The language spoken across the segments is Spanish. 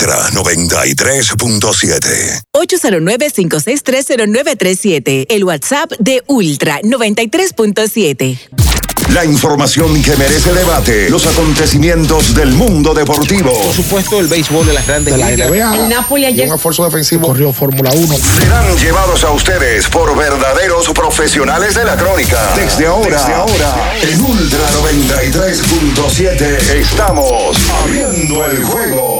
Ultra 93.7. 809-5630937. El WhatsApp de Ultra 93.7. La información que merece debate. Los acontecimientos del mundo deportivo. Por supuesto, el béisbol de las grandes de la ligas. NBA. El Napoli ayer. Un esfuerzo defensivo. Corrió Fórmula 1. Serán llevados a ustedes por verdaderos profesionales de la crónica. Desde ahora, Desde ahora en Ultra 93.7 estamos abriendo el juego.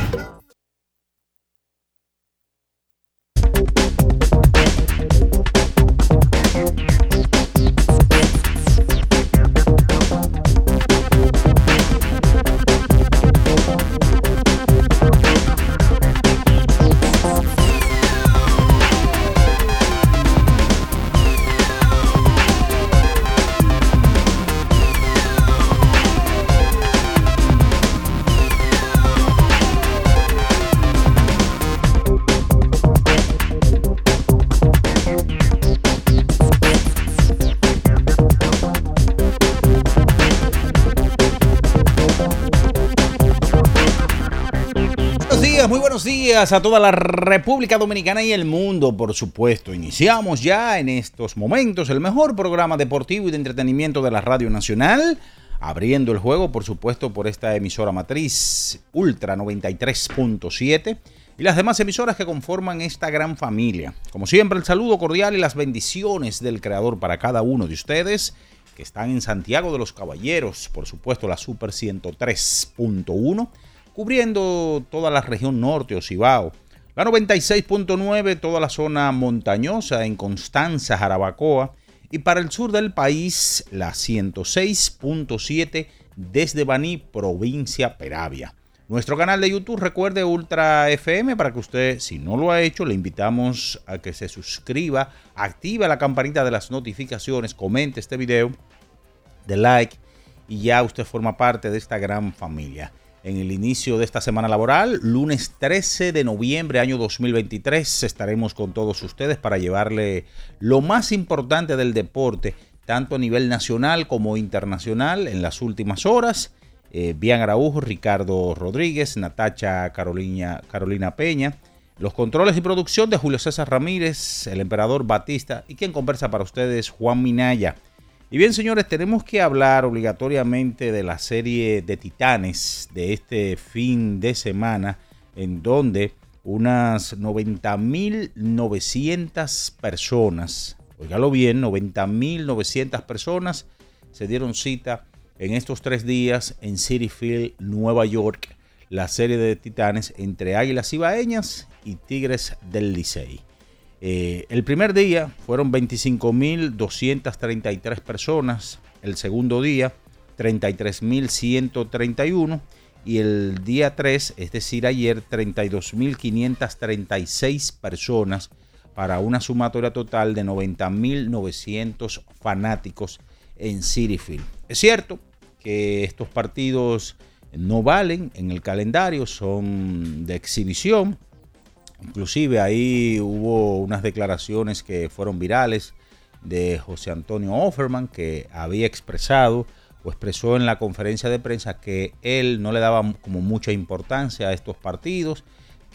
A toda la República Dominicana y el mundo, por supuesto. Iniciamos ya en estos momentos el mejor programa deportivo y de entretenimiento de la Radio Nacional, abriendo el juego, por supuesto, por esta emisora matriz Ultra 93.7 y las demás emisoras que conforman esta gran familia. Como siempre, el saludo cordial y las bendiciones del Creador para cada uno de ustedes que están en Santiago de los Caballeros, por supuesto, la Super 103.1 cubriendo toda la región norte o. La 96.9, toda la zona montañosa en Constanza, Jarabacoa. Y para el sur del país, la 106.7 desde Baní, provincia Peravia. Nuestro canal de YouTube, recuerde Ultra FM, para que usted, si no lo ha hecho, le invitamos a que se suscriba, active la campanita de las notificaciones, comente este video, de like y ya usted forma parte de esta gran familia en el inicio de esta semana laboral. Lunes 13 de noviembre, año 2023, estaremos con todos ustedes para llevarle lo más importante del deporte, tanto a nivel nacional como internacional, en las últimas horas. Eh, Bian Araujo, Ricardo Rodríguez, Natacha Carolina, Carolina Peña. Los controles y producción de Julio César Ramírez, el emperador Batista y quien conversa para ustedes, Juan Minaya. Y bien, señores, tenemos que hablar obligatoriamente de la serie de Titanes de este fin de semana, en donde unas 90.900 personas, oígalo bien, 90.900 personas se dieron cita en estos tres días en City Field, Nueva York, la serie de Titanes entre Águilas Ibaeñas y Tigres del Licey. Eh, el primer día fueron 25.233 personas, el segundo día 33.131 y el día 3, es decir, ayer 32.536 personas para una sumatoria total de 90.900 fanáticos en City Field. Es cierto que estos partidos no valen en el calendario, son de exhibición, Inclusive ahí hubo unas declaraciones que fueron virales de José Antonio Offerman que había expresado o expresó en la conferencia de prensa que él no le daba como mucha importancia a estos partidos,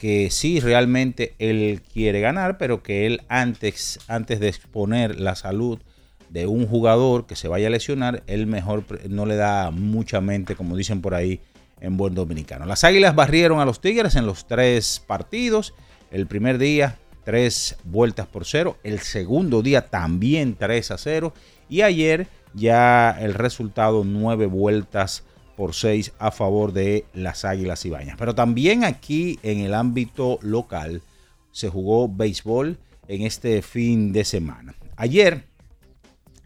que sí realmente él quiere ganar, pero que él antes, antes de exponer la salud de un jugador que se vaya a lesionar, él mejor no le da mucha mente, como dicen por ahí en buen dominicano. Las Águilas barrieron a los Tigres en los tres partidos. El primer día, tres vueltas por cero. El segundo día también 3 a 0. Y ayer ya el resultado, nueve vueltas por seis a favor de las Águilas Ibañas. Pero también aquí en el ámbito local se jugó béisbol en este fin de semana. Ayer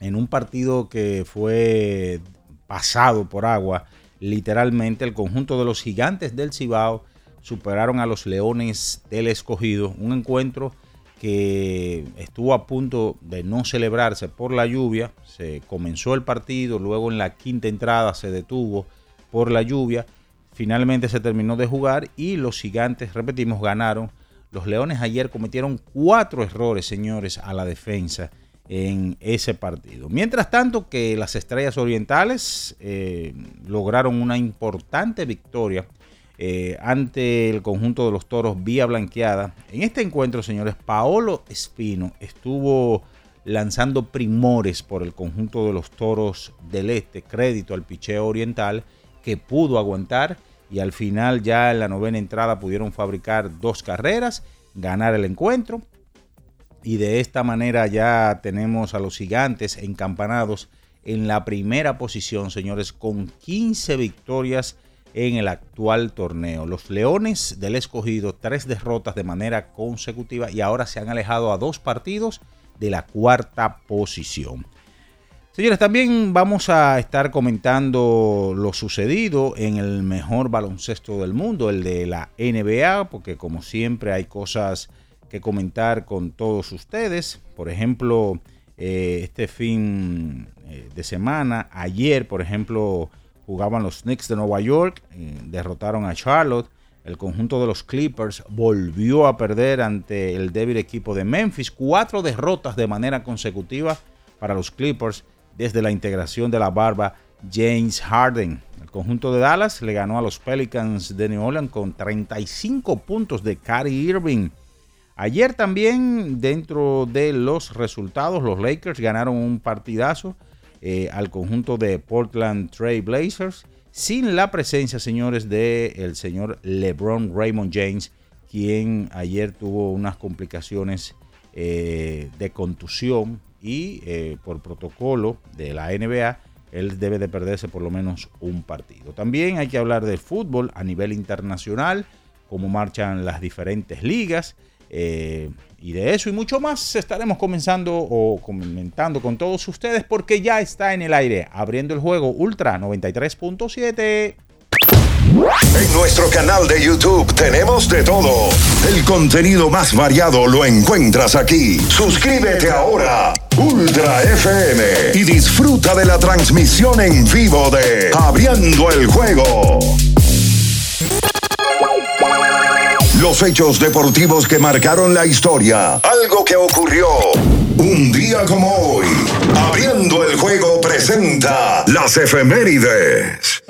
en un partido que fue pasado por agua, literalmente el conjunto de los gigantes del Cibao superaron a los Leones del Escogido, un encuentro que estuvo a punto de no celebrarse por la lluvia, se comenzó el partido, luego en la quinta entrada se detuvo por la lluvia, finalmente se terminó de jugar y los gigantes, repetimos, ganaron. Los Leones ayer cometieron cuatro errores, señores, a la defensa en ese partido. Mientras tanto que las Estrellas Orientales eh, lograron una importante victoria eh, ante el conjunto de los Toros vía blanqueada. En este encuentro, señores, Paolo Espino estuvo lanzando primores por el conjunto de los Toros del Este, crédito al picheo oriental, que pudo aguantar y al final ya en la novena entrada pudieron fabricar dos carreras, ganar el encuentro y de esta manera ya tenemos a los gigantes encampanados en la primera posición, señores, con 15 victorias en el actual torneo. Los Leones del escogido, tres derrotas de manera consecutiva y ahora se han alejado a dos partidos de la cuarta posición. Señores, también vamos a estar comentando lo sucedido en el mejor baloncesto del mundo, el de la NBA, porque como siempre hay cosas que comentar con todos ustedes. Por ejemplo, eh, este fin eh, de semana, ayer, por ejemplo, jugaban los Knicks de Nueva York, eh, derrotaron a Charlotte. El conjunto de los Clippers volvió a perder ante el débil equipo de Memphis. Cuatro derrotas de manera consecutiva para los Clippers desde la integración de la barba James Harden. El conjunto de Dallas le ganó a los Pelicans de New Orleans con 35 puntos de Kyrie Irving. Ayer también, dentro de los resultados, los Lakers ganaron un partidazo eh, al conjunto de Portland Trail Blazers, sin la presencia, señores, del señor LeBron Raymond James, quien ayer tuvo unas complicaciones eh, de contusión y eh, por protocolo de la NBA, él debe de perderse por lo menos un partido. También hay que hablar del fútbol a nivel internacional, cómo marchan las diferentes ligas. Y de eso y mucho más estaremos comenzando o comentando con todos ustedes porque ya está en el aire abriendo el juego Ultra 93.7. En nuestro canal de YouTube tenemos de todo. El contenido más variado lo encuentras aquí. Suscríbete ahora, Ultra FM, y disfruta de la transmisión en vivo de Abriendo el Juego. Los hechos deportivos que marcaron la historia. Algo que ocurrió un día como hoy. Abriendo el juego presenta las efemérides.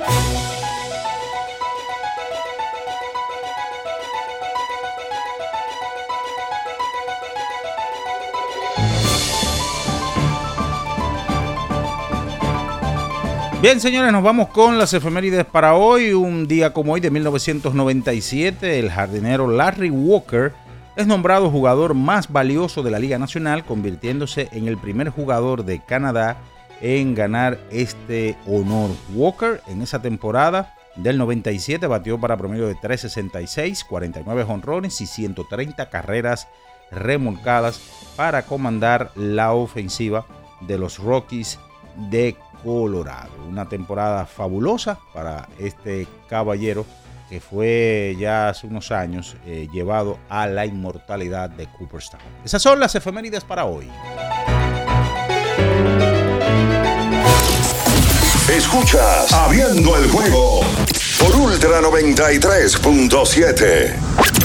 Bien, señores, nos vamos con las efemérides para hoy. Un día como hoy de 1997, el jardinero Larry Walker es nombrado jugador más valioso de la Liga Nacional, convirtiéndose en el primer jugador de Canadá en ganar este honor. Walker en esa temporada del 97 batió para promedio de 366, 49 honrones y 130 carreras remolcadas para comandar la ofensiva de los Rockies de Colorado. Una temporada fabulosa para este caballero que fue ya hace unos años eh, llevado a la inmortalidad de Cooperstown. Esas son las efemérides para hoy. Escuchas Abriendo el juego por Ultra 93.7.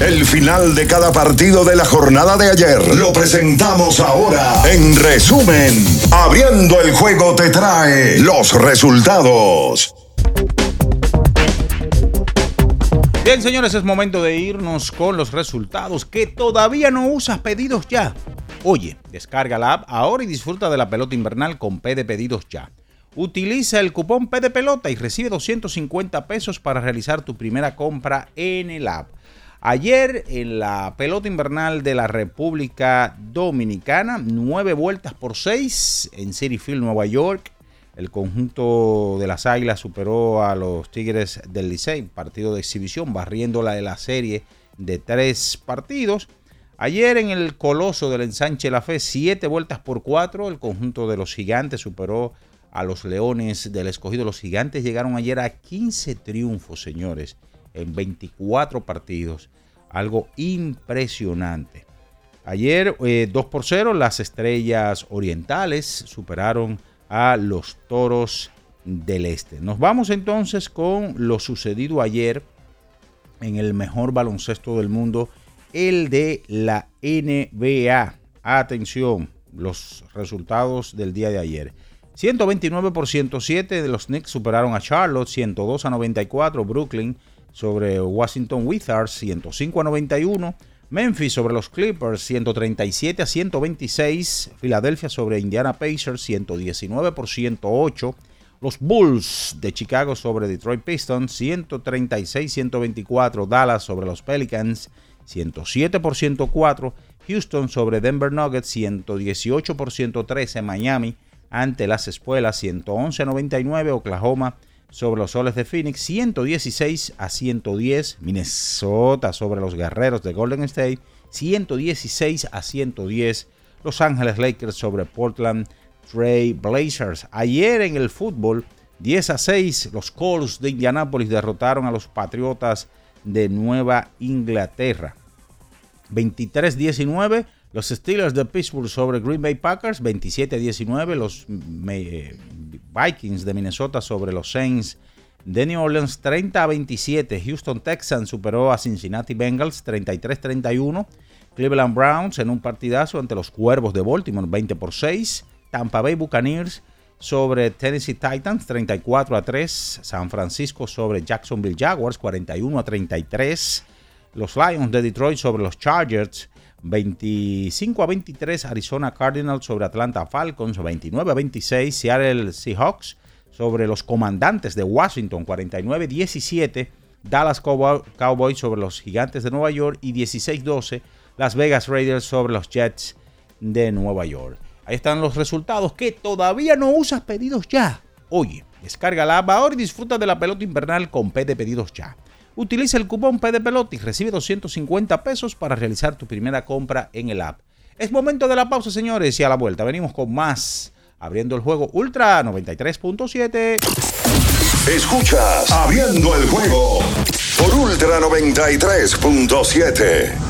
El final de cada partido de la jornada de ayer lo presentamos ahora. En resumen, abriendo el juego te trae los resultados. Bien, señores, es momento de irnos con los resultados que todavía no usas pedidos ya. Oye, descarga la app ahora y disfruta de la pelota invernal con P de pedidos ya. Utiliza el cupón P de pelota y recibe 250 pesos para realizar tu primera compra en el app. Ayer en la pelota invernal de la República Dominicana, nueve vueltas por seis en City Field, Nueva York. El conjunto de las Águilas superó a los Tigres del Licey, partido de exhibición, barriéndola de la serie de tres partidos. Ayer en el Coloso del Ensanche La Fe, siete vueltas por cuatro, el conjunto de los gigantes superó a los Leones del Escogido. Los gigantes llegaron ayer a 15 triunfos, señores, en 24 partidos. Algo impresionante. Ayer 2 eh, por 0 las estrellas orientales superaron a los toros del este. Nos vamos entonces con lo sucedido ayer en el mejor baloncesto del mundo el de la NBA. Atención, los resultados del día de ayer. 129 por 107 de los Knicks superaron a Charlotte, 102 a 94 Brooklyn sobre Washington Wizards, 105 a 91 Memphis sobre los Clippers, 137 a 126 Filadelfia sobre Indiana Pacers, 119 por 108 los Bulls de Chicago sobre Detroit Pistons, 136-124 Dallas sobre los Pelicans, 107 por 104. Houston sobre Denver Nuggets, 118 por 113. Miami ante las espuelas, 111 a 99. Oklahoma sobre los soles de Phoenix, 116 a 110. Minnesota sobre los guerreros de Golden State, 116 a 110. Los Ángeles Lakers sobre Portland Trail Blazers. Ayer en el fútbol, 10 a 6, los Colts de Indianápolis derrotaron a los Patriotas de Nueva Inglaterra. 23-19 los Steelers de Pittsburgh sobre Green Bay Packers, 27-19 los eh, Vikings de Minnesota sobre los Saints de New Orleans, 30 27 Houston Texans superó a Cincinnati Bengals, 33-31 Cleveland Browns en un partidazo ante los Cuervos de Baltimore, 20 por 6 Tampa Bay Buccaneers sobre Tennessee Titans, 34 a 3 San Francisco sobre Jacksonville Jaguars, 41 a 33 los Lions de Detroit sobre los Chargers. 25 a 23 Arizona Cardinals sobre Atlanta Falcons. 29 a 26 Seattle Seahawks sobre los Comandantes de Washington. 49 a 17 Dallas Cowboys sobre los Gigantes de Nueva York. Y 16 a 12 Las Vegas Raiders sobre los Jets de Nueva York. Ahí están los resultados que todavía no usas pedidos ya. Oye, descarga la app ahora y disfruta de la pelota invernal con P de pedidos ya. Utiliza el cupón P de Pelota y recibe 250 pesos para realizar tu primera compra en el app. Es momento de la pausa, señores, y a la vuelta venimos con más. Abriendo el juego Ultra 93.7. Escuchas Abriendo el juego por Ultra 93.7.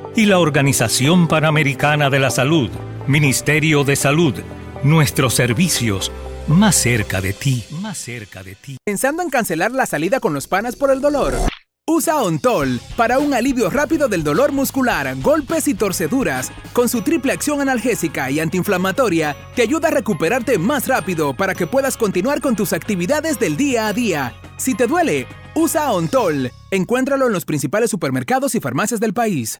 y la Organización Panamericana de la Salud, Ministerio de Salud, Nuestros servicios, más cerca de ti, más cerca de ti. ¿Pensando en cancelar la salida con los panas por el dolor? Usa Ontol para un alivio rápido del dolor muscular, golpes y torceduras. Con su triple acción analgésica y antiinflamatoria, te ayuda a recuperarte más rápido para que puedas continuar con tus actividades del día a día. Si te duele, usa Ontol. Encuéntralo en los principales supermercados y farmacias del país.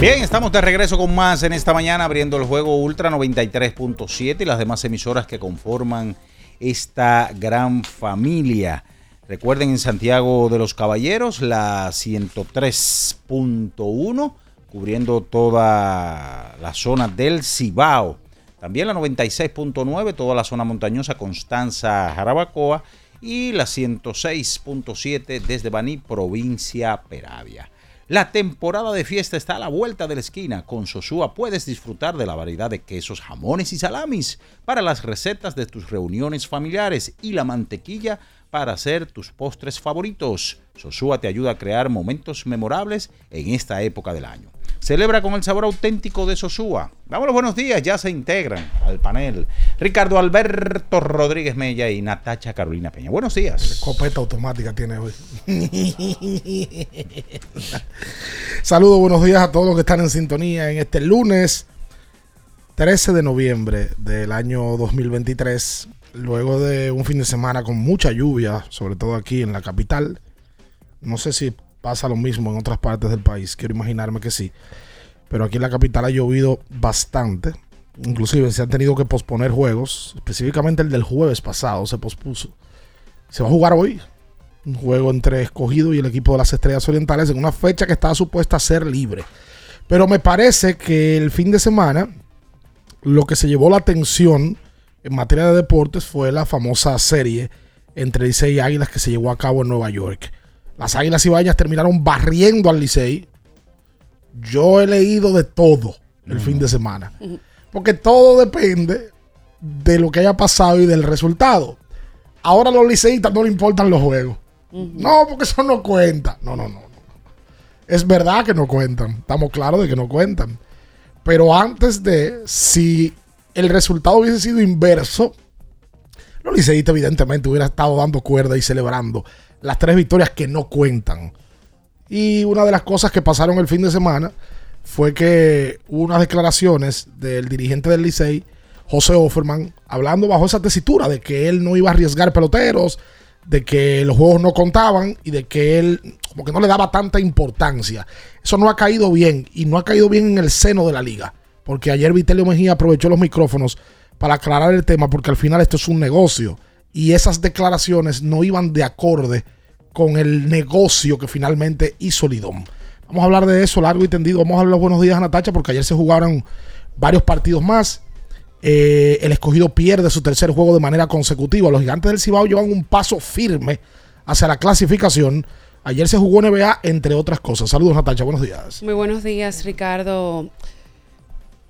Bien, estamos de regreso con más en esta mañana abriendo el juego Ultra 93.7 y las demás emisoras que conforman esta gran familia. Recuerden en Santiago de los Caballeros la 103.1 cubriendo toda la zona del Cibao. También la 96.9 toda la zona montañosa Constanza Jarabacoa y la 106.7 desde Baní, provincia Peravia. La temporada de fiesta está a la vuelta de la esquina. Con Sosúa puedes disfrutar de la variedad de quesos, jamones y salamis para las recetas de tus reuniones familiares y la mantequilla para hacer tus postres favoritos. Sosúa te ayuda a crear momentos memorables en esta época del año. Celebra con el sabor auténtico de Sosúa. Damos los buenos días, ya se integran al panel Ricardo Alberto Rodríguez Mella y Natacha Carolina Peña. Buenos días. Copeta automática tiene hoy. Saludos, buenos días a todos los que están en sintonía en este lunes 13 de noviembre del año 2023. Luego de un fin de semana con mucha lluvia, sobre todo aquí en la capital. No sé si pasa lo mismo en otras partes del país, quiero imaginarme que sí. Pero aquí en la capital ha llovido bastante. Inclusive se han tenido que posponer juegos. Específicamente el del jueves pasado se pospuso. Se va a jugar hoy. Un juego entre escogido y el equipo de las Estrellas Orientales en una fecha que estaba supuesta a ser libre. Pero me parece que el fin de semana lo que se llevó la atención en materia de deportes fue la famosa serie entre Licey y Águilas que se llevó a cabo en Nueva York. Las Águilas Ibañas terminaron barriendo al Licey. Yo he leído de todo el fin de semana. Porque todo depende de lo que haya pasado y del resultado. Ahora a los liceístas no le importan los juegos. No, porque eso no cuenta. No, no, no, no. Es verdad que no cuentan. Estamos claros de que no cuentan. Pero antes de, si el resultado hubiese sido inverso, los liceístas evidentemente hubieran estado dando cuerda y celebrando las tres victorias que no cuentan. Y una de las cosas que pasaron el fin de semana fue que hubo unas declaraciones del dirigente del Licey, José Offerman, hablando bajo esa tesitura de que él no iba a arriesgar peloteros, de que los juegos no contaban y de que él como que no le daba tanta importancia. Eso no ha caído bien y no ha caído bien en el seno de la liga. Porque ayer Vitelio Mejía aprovechó los micrófonos para aclarar el tema porque al final esto es un negocio y esas declaraciones no iban de acorde con el negocio que finalmente hizo Lidón. Vamos a hablar de eso largo y tendido. Vamos a dar los buenos días a Natacha porque ayer se jugaron varios partidos más. Eh, el escogido pierde su tercer juego de manera consecutiva. Los gigantes del Cibao llevan un paso firme hacia la clasificación. Ayer se jugó NBA, entre otras cosas. Saludos, Natacha. Buenos días. Muy buenos días, Ricardo.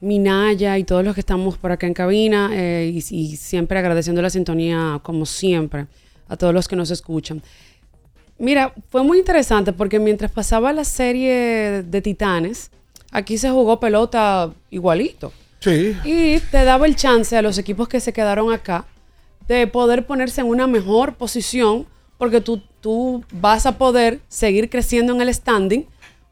Minaya y todos los que estamos por acá en cabina eh, y, y siempre agradeciendo la sintonía, como siempre, a todos los que nos escuchan. Mira, fue muy interesante porque mientras pasaba la serie de Titanes, aquí se jugó pelota igualito. Sí. Y te daba el chance a los equipos que se quedaron acá de poder ponerse en una mejor posición porque tú, tú vas a poder seguir creciendo en el standing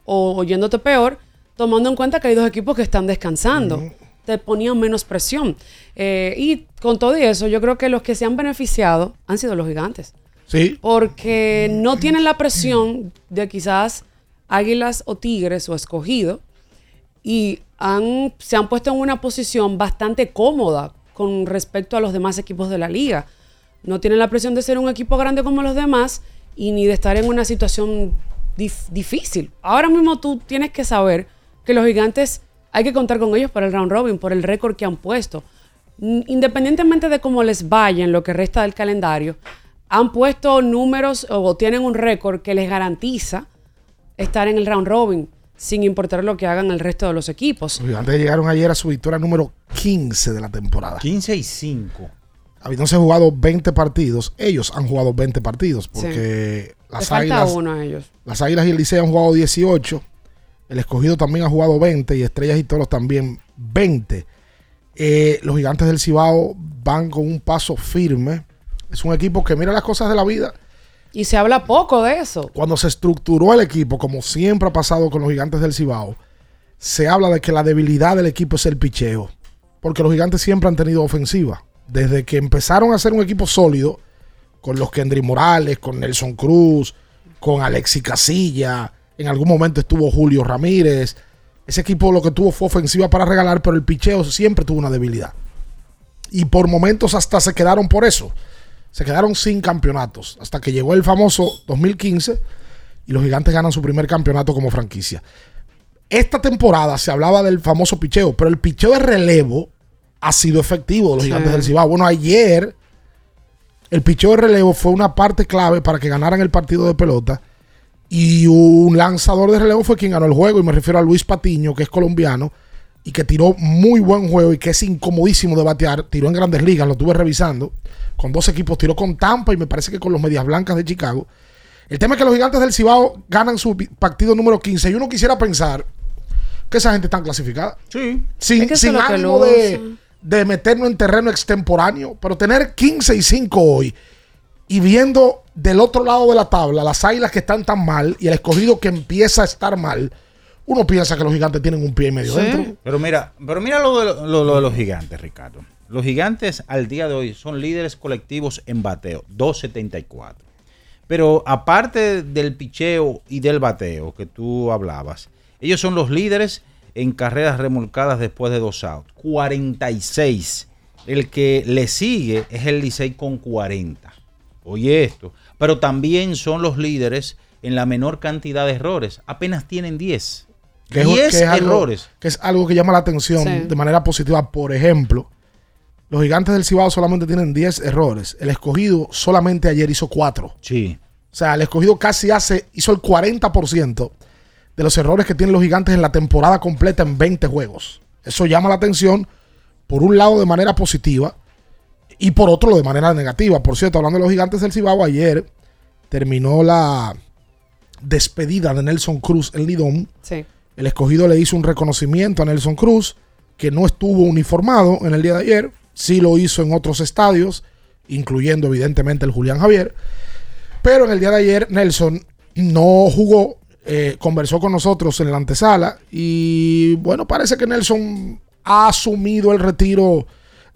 o oyéndote peor, tomando en cuenta que hay dos equipos que están descansando. Te ponían menos presión. Eh, y con todo eso, yo creo que los que se han beneficiado han sido los gigantes. Sí. Porque no tienen la presión de quizás águilas o tigres o escogido y han, se han puesto en una posición bastante cómoda con respecto a los demás equipos de la liga. No tienen la presión de ser un equipo grande como los demás y ni de estar en una situación dif- difícil. Ahora mismo tú tienes que saber que los gigantes hay que contar con ellos para el round robin, por el récord que han puesto. Independientemente de cómo les vaya en lo que resta del calendario, han puesto números o tienen un récord que les garantiza estar en el round robin, sin importar lo que hagan el resto de los equipos. Los gigantes llegaron ayer a su victoria número 15 de la temporada. 15 y 5. Habiéndose jugado 20 partidos, ellos han jugado 20 partidos porque las águilas, uno a ellos. las águilas y el Liceo han jugado 18. El escogido también ha jugado 20 y Estrellas y Toros también 20. Eh, los gigantes del Cibao van con un paso firme. Es un equipo que mira las cosas de la vida. Y se habla poco de eso. Cuando se estructuró el equipo, como siempre ha pasado con los gigantes del Cibao, se habla de que la debilidad del equipo es el picheo. Porque los gigantes siempre han tenido ofensiva. Desde que empezaron a ser un equipo sólido, con los Kendry Morales, con Nelson Cruz, con Alexi Casilla, en algún momento estuvo Julio Ramírez. Ese equipo lo que tuvo fue ofensiva para regalar, pero el picheo siempre tuvo una debilidad. Y por momentos hasta se quedaron por eso. Se quedaron sin campeonatos. Hasta que llegó el famoso 2015 y los gigantes ganan su primer campeonato como franquicia. Esta temporada se hablaba del famoso picheo, pero el picheo de relevo ha sido efectivo de los Sí. gigantes del Cibao. Bueno, ayer el picheo de relevo fue una parte clave para que ganaran el partido de pelota. Y un lanzador de relevo fue quien ganó el juego. Y me refiero a Luis Patiño, que es colombiano y que tiró muy buen juego y que es incomodísimo de batear. Tiró en grandes ligas, lo estuve revisando. Con dos equipos, tiró con Tampa y me parece que con los Medias Blancas de Chicago. El tema es que los gigantes del Cibao ganan su partido número 15 y uno quisiera pensar que esa gente está clasificada. Sí. Sin, Es que sin ánimo de, de meternos en terreno extemporáneo, pero tener 15 y 5 hoy y viendo del otro lado de la tabla las águilas que están tan mal y el escogido que empieza a estar mal, uno piensa que los gigantes tienen un pie y medio dentro. Pero mira, pero mira lo de, lo- lo de los gigantes, Ricardo. Los gigantes al día de hoy son líderes colectivos en bateo, 274. Pero aparte del picheo y del bateo que tú hablabas, ellos son los líderes en carreras remolcadas después de dos outs, 46. El que le sigue es el Licey con 40. Oye esto. Pero también son los líderes en la menor cantidad de errores. Apenas tienen 10. Que es, 10 que es algo, errores. que es algo que llama la atención Sí. de manera positiva. Por ejemplo, los gigantes del Cibao solamente tienen 10 errores. El escogido solamente ayer hizo 4. Sí. O sea, el escogido casi hace, hizo el 40% de los errores que tienen los gigantes en la temporada completa en 20 juegos. Eso llama la atención, por un lado de manera positiva y por otro de manera negativa. Por cierto, hablando de los gigantes del Cibao, ayer terminó la despedida de Nelson Cruz en Lidón. Sí. El escogido le hizo un reconocimiento a Nelson Cruz, que no estuvo uniformado en el día de ayer. Sí lo hizo en otros estadios, incluyendo evidentemente el Julián Javier. Pero en el día de ayer Nelson no jugó, eh, conversó con nosotros en la antesala y bueno, parece que Nelson ha asumido el retiro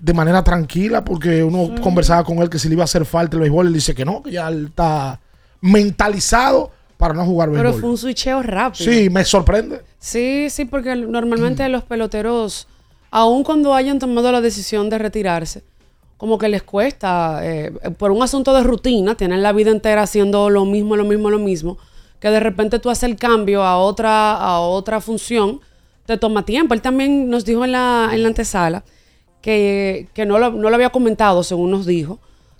de manera tranquila porque uno conversaba con él que si le iba a hacer falta el béisbol, él dice que no, que ya él está mentalizado para no jugar Pero béisbol. fue un switcheo rápido. Sí, me sorprende. Sí, sí, porque normalmente los peloteros, aun cuando hayan tomado la decisión de retirarse, como que les cuesta, eh, por un asunto de rutina, tienen la vida entera haciendo lo mismo, lo mismo, lo mismo, que de repente tú haces el cambio a otra, a otra función, te toma tiempo. Él también nos dijo en la, en la antesala que, que no, lo, no lo había comentado, según nos dijo,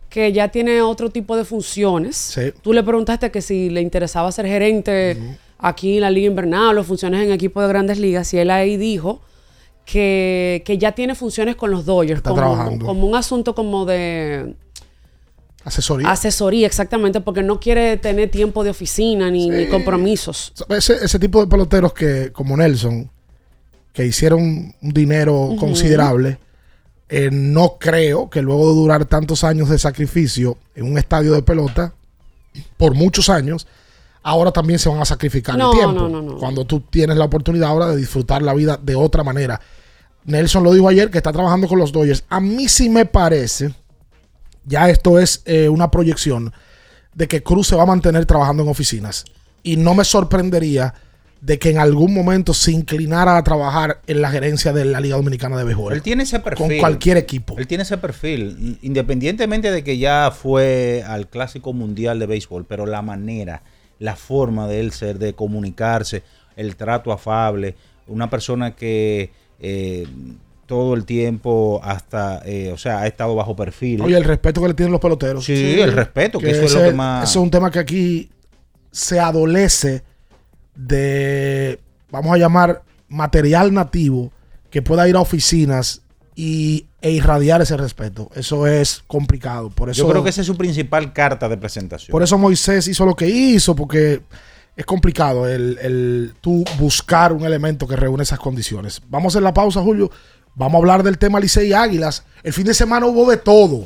que ya tiene otro tipo de funciones. Sí. Tú le preguntaste que si le interesaba ser gerente aquí en la Liga Invernal o funciones en equipo de grandes ligas, y él ahí dijo que, que ya tiene funciones con los Dodgers, Está como, trabajando. como un asunto como de Asesoría. asesoría, exactamente, porque no quiere tener tiempo de oficina ni, ni compromisos. ese, ese tipo de peloteros que, como Nelson, que hicieron un dinero considerable, eh, no creo que luego de durar tantos años de sacrificio en un estadio de pelota, por muchos años, ahora también se van a sacrificar No, el tiempo. no, no, no. Cuando tú tienes la oportunidad ahora de disfrutar la vida de otra manera. Nelson lo dijo ayer que está trabajando con los Dodgers. A mí sí me parece, ya esto es eh, una proyección, de que Cruz se va a mantener trabajando en oficinas. Y no me sorprendería de que en algún momento se inclinara a trabajar en la gerencia de la Liga Dominicana de Béisbol. Él tiene ese perfil. Con cualquier equipo. Él tiene ese perfil, independientemente de que ya fue al Clásico Mundial de Béisbol, pero la manera, la forma de él ser, de comunicarse, el trato afable, una persona que eh, todo el tiempo hasta, eh, o sea, ha estado bajo perfil. Oye, el respeto que le tienen los peloteros. Sí, el respeto, que eso es lo que más- Eso es un tema que aquí se adolece de, vamos a llamar, material nativo que pueda ir a oficinas y, e irradiar ese respeto. Eso es complicado. Por eso, Yo creo que esa es su principal carta de presentación. por eso Moisés hizo lo que hizo, porque es complicado el, el tú buscar un elemento que reúne esas condiciones. Vamos a hacer la pausa, Julio. Vamos a hablar del tema Licey Águilas. El fin de semana hubo de todo.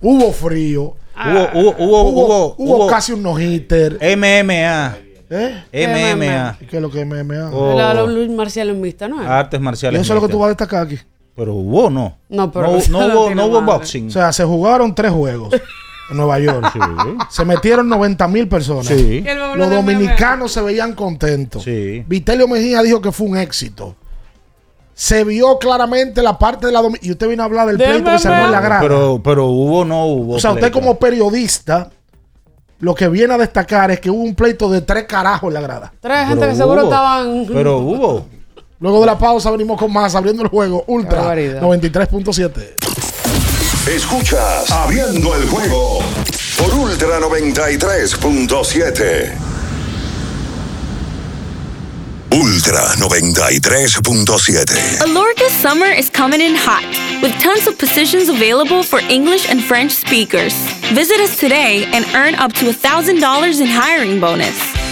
Hubo frío. Hubo, hubo, hubo, hubo, hubo casi un no-hitter. MMA. ¿Eh? MMA. ¿Y qué es lo que es MMA? Oh. La- la Luis Marcial en vista, ¿no? es? Artes Y marciales. eso es lo que tú vas a destacar aquí. Pero hubo, no. No, pero no, eso no no hubo, no hubo boxing. O sea, se jugaron tres juegos en Nueva York. Se metieron 90 mil personas. Sí. Y Los dominicanos se veían contentos. Sí. Vitelio Mejía dijo que fue un éxito. Se vio claramente la parte de la Y usted vino a hablar del De pleito que se armó en la grada. Pero, pero hubo, no hubo. o sea, usted pleito. como periodista, lo que viene a destacar es que hubo un pleito de tres carajos en la grada. Tres gente Pero que seguro hubo. estaban. Pero hubo. Luego de la pausa venimos con más, abriendo el juego. Ultra barbaridad. 93.7. Escuchas Abriendo el juego por Ultra 93.7. Ultra 93.7. Alorca's summer is coming in hot, with tons of positions available for English and French speakers. Visit us today and earn up to $1,000 in hiring bonus.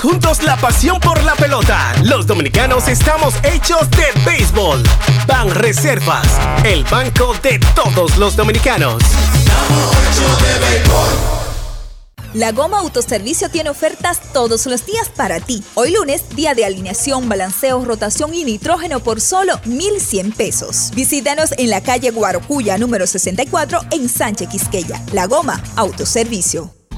Juntos la pasión por la pelota. Los dominicanos estamos hechos de béisbol. Ban Reservas, el banco de todos los dominicanos. La Goma Autoservicio tiene ofertas todos los días para ti. Hoy lunes, día de alineación, balanceo, rotación y nitrógeno por solo 1,100 pesos. Visítanos en la calle Guarocuya número 64 en Sánchez Quisqueya. La Goma Autoservicio.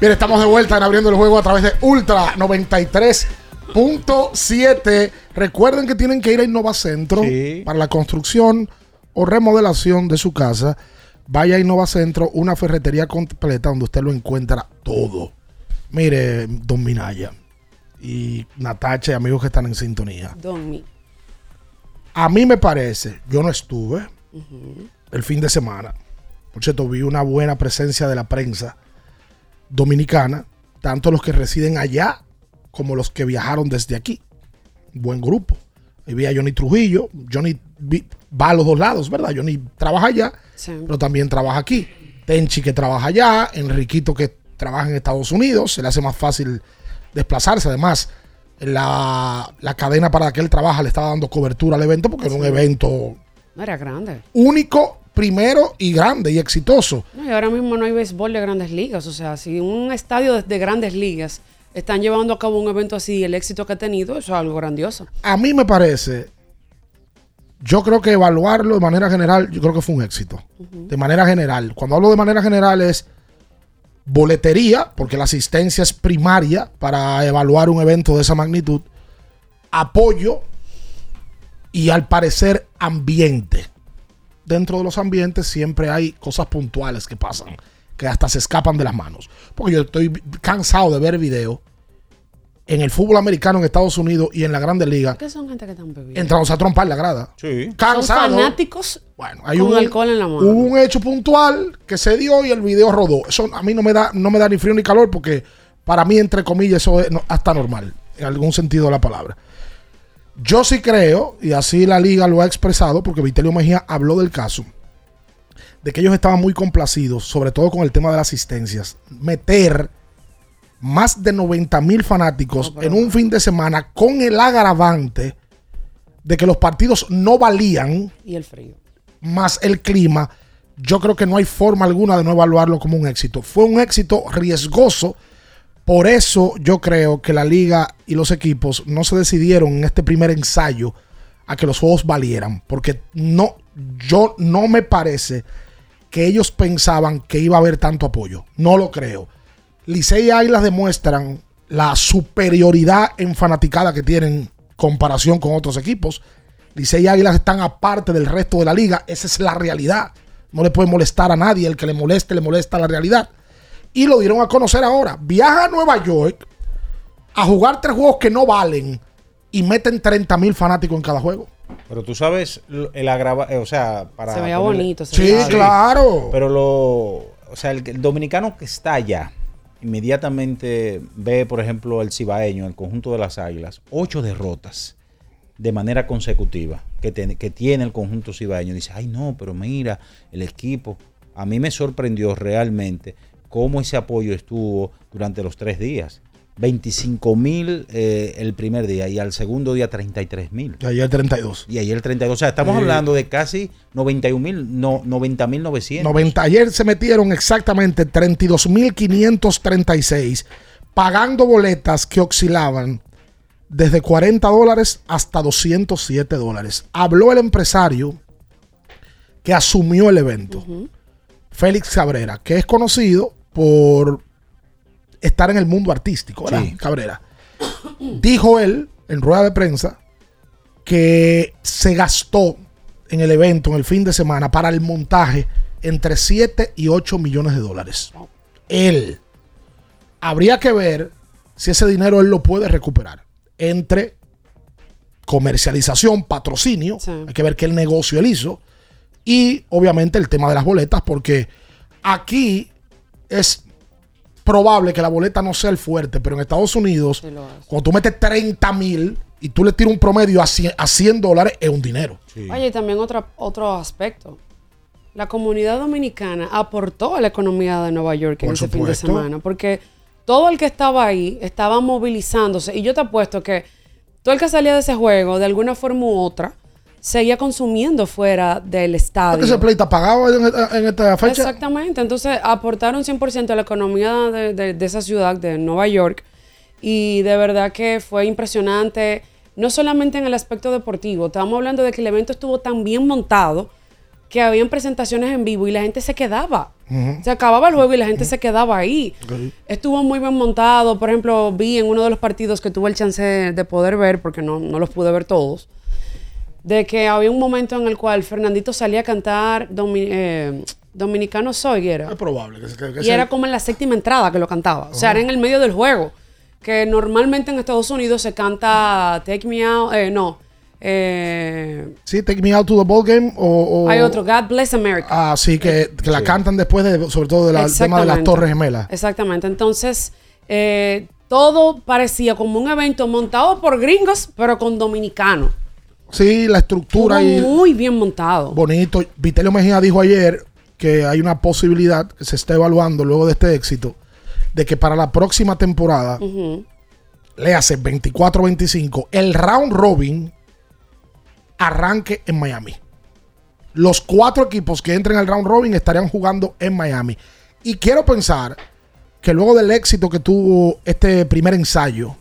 Bien, estamos de vuelta en abriendo el juego a través de Ultra 93.7. Recuerden que tienen que ir a Innovacentro para la construcción o remodelación de su casa. Vaya a Innovacentro, una ferretería completa donde usted lo encuentra todo. Mire, Don Minaya y Natacha y amigos que están en sintonía. Don Mi. A mí me parece, yo no estuve el fin de semana. Por cierto, vi una buena presencia de la prensa dominicana, tanto los que residen allá como los que viajaron desde aquí. Buen grupo. Ahí vi a Johnny Trujillo. Johnny va a los dos lados, ¿verdad? Johnny trabaja allá, Sí. pero también trabaja aquí. Tenchi que trabaja allá, Enriquito que trabaja en Estados Unidos, se le hace más fácil desplazarse. Además, la, la cadena para la que él trabaja le estaba dando cobertura al evento porque era un evento No era grande. único, primero y grande y exitoso. No, y ahora mismo no hay béisbol de grandes ligas. O sea, si un estadio de, de grandes ligas están llevando a cabo un evento así, el éxito que ha tenido, eso es algo grandioso. A mí me parece, yo creo que evaluarlo de manera general, yo creo que fue un éxito. De manera general. Cuando hablo de manera general es boletería, porque la asistencia es primaria para evaluar un evento de esa magnitud, apoyo y al parecer ambiente. Dentro de los ambientes siempre hay cosas puntuales que pasan, que hasta se escapan de las manos. Porque yo estoy cansado de ver videos en el fútbol americano en Estados Unidos y en la Grandes Ligas ¿Qué son gente que están bebiendo? entramos a trompar la grada. Sí. Son Cansado. fanáticos Hay con un, alcohol en la mano. hubo un hecho puntual que se dio y el video rodó. Eso a mí no me da, no me da ni frío ni calor porque para mí, entre comillas, eso es no- hasta normal, en algún sentido de la palabra. Yo sí creo, y así la liga lo ha expresado, porque Vitelio Mejía habló del caso, de que ellos estaban muy complacidos, sobre todo con el tema de las asistencias. Meter más de 90 mil fanáticos en un fin de semana con el agravante de que los partidos no valían Y el frío. más el clima, yo creo que no hay forma alguna de no evaluarlo como un éxito. Fue un éxito riesgoso. Por eso yo creo que la liga y los equipos no se decidieron en este primer ensayo a que los juegos valieran. Porque no, yo no me parece que ellos pensaban que iba a haber tanto apoyo. No lo creo. Licey y Águilas demuestran la superioridad en fanaticada que tienen en comparación con otros equipos. Licey y Águilas están aparte del resto de la liga. Esa es la realidad. No le puede molestar a nadie. El que le moleste, le molesta la realidad. Y lo dieron a conocer ahora. Viaja a Nueva York a jugar tres juegos que no valen y meten 30 mil fanáticos en cada juego. Pero tú sabes el agrava, eh, o sea, para Se veía ponerle- bonito, se Sí, veía- claro. Pero lo, o sea, el, el dominicano que está allá inmediatamente ve, por ejemplo, el cibaeño, el conjunto de las Águilas, ocho derrotas de manera consecutiva que, tiene- que tiene el conjunto cibaeño. Dice, ay no, pero mira, el equipo. A mí me sorprendió realmente cómo ese apoyo estuvo durante los tres días. 25 mil eh, el primer día y al segundo día 33 mil. Y ayer 32. Y ayer 32. O sea, estamos Sí. hablando de casi 91 mil, no, 90 mil 900. 90. Ayer se metieron exactamente 32.536 pagando boletas que oscilaban desde 40 dólares hasta 207 dólares. Habló el empresario que asumió el evento, Félix Cabrera, que es conocido por estar en el mundo artístico, ¿verdad? Sí. Cabrera. Dijo él en rueda de prensa que se gastó en el evento, en el fin de semana, para el montaje entre 7 y 8 millones de dólares. Él. Habría que ver si ese dinero él lo puede recuperar entre comercialización, patrocinio, hay que ver qué el negocio él hizo, y obviamente el tema de las boletas, porque aquí es probable que la boleta no sea el fuerte, pero en Estados Unidos, cuando tú metes 30 mil y tú le tiras un promedio a 100, a 100 dólares, es un dinero. Oye, y también otra, otro aspecto. La comunidad dominicana aportó a la economía de Nueva York en Por ese fin de semana, porque todo el que estaba ahí estaba movilizándose. Y yo te apuesto que todo el que salía de ese juego, de alguna forma u otra, seguía consumiendo fuera del estadio. ¿Es que ese play está pagado en esta, en esta fecha? Exactamente. Entonces aportaron 100% a la economía de, de- de esa ciudad, de Nueva York. Y de verdad que fue impresionante, no solamente en el aspecto deportivo, estábamos hablando de que el evento estuvo tan bien montado que habían presentaciones en vivo y la gente se quedaba. Se acababa el juego y la gente se quedaba ahí. Estuvo muy bien montado. Por ejemplo, vi en uno de los partidos que tuve el chance de poder ver, porque no, no los pude ver todos, de que había un momento en el cual Fernandito salía a cantar Domi- eh, Dominicano Soy, era. Es probable. Que, que- que Y sea- era como en la séptima entrada que lo cantaba. O sea, era en el medio del juego. Que normalmente en Estados Unidos se canta Take Me Out, eh, no, Eh, Sí, Take Me Out to the Ball Game o... o- hay otro, God Bless America. Ah, sí, que, que la cantan después, de, sobre todo del tema de las Exactamente. Torres Gemelas. Exactamente. Entonces, eh, todo parecía como un evento montado por gringos, pero con dominicanos. Sí, la estructura Estuvo y muy bien montado. bonito. Vitelio Mejía dijo ayer que hay una posibilidad que se está evaluando luego de este éxito de que para la próxima temporada, le hace 24-25, el round robin arranque en Miami. Los cuatro equipos que entren al round robin estarían jugando en Miami. Y quiero pensar que luego del éxito que tuvo este primer ensayo,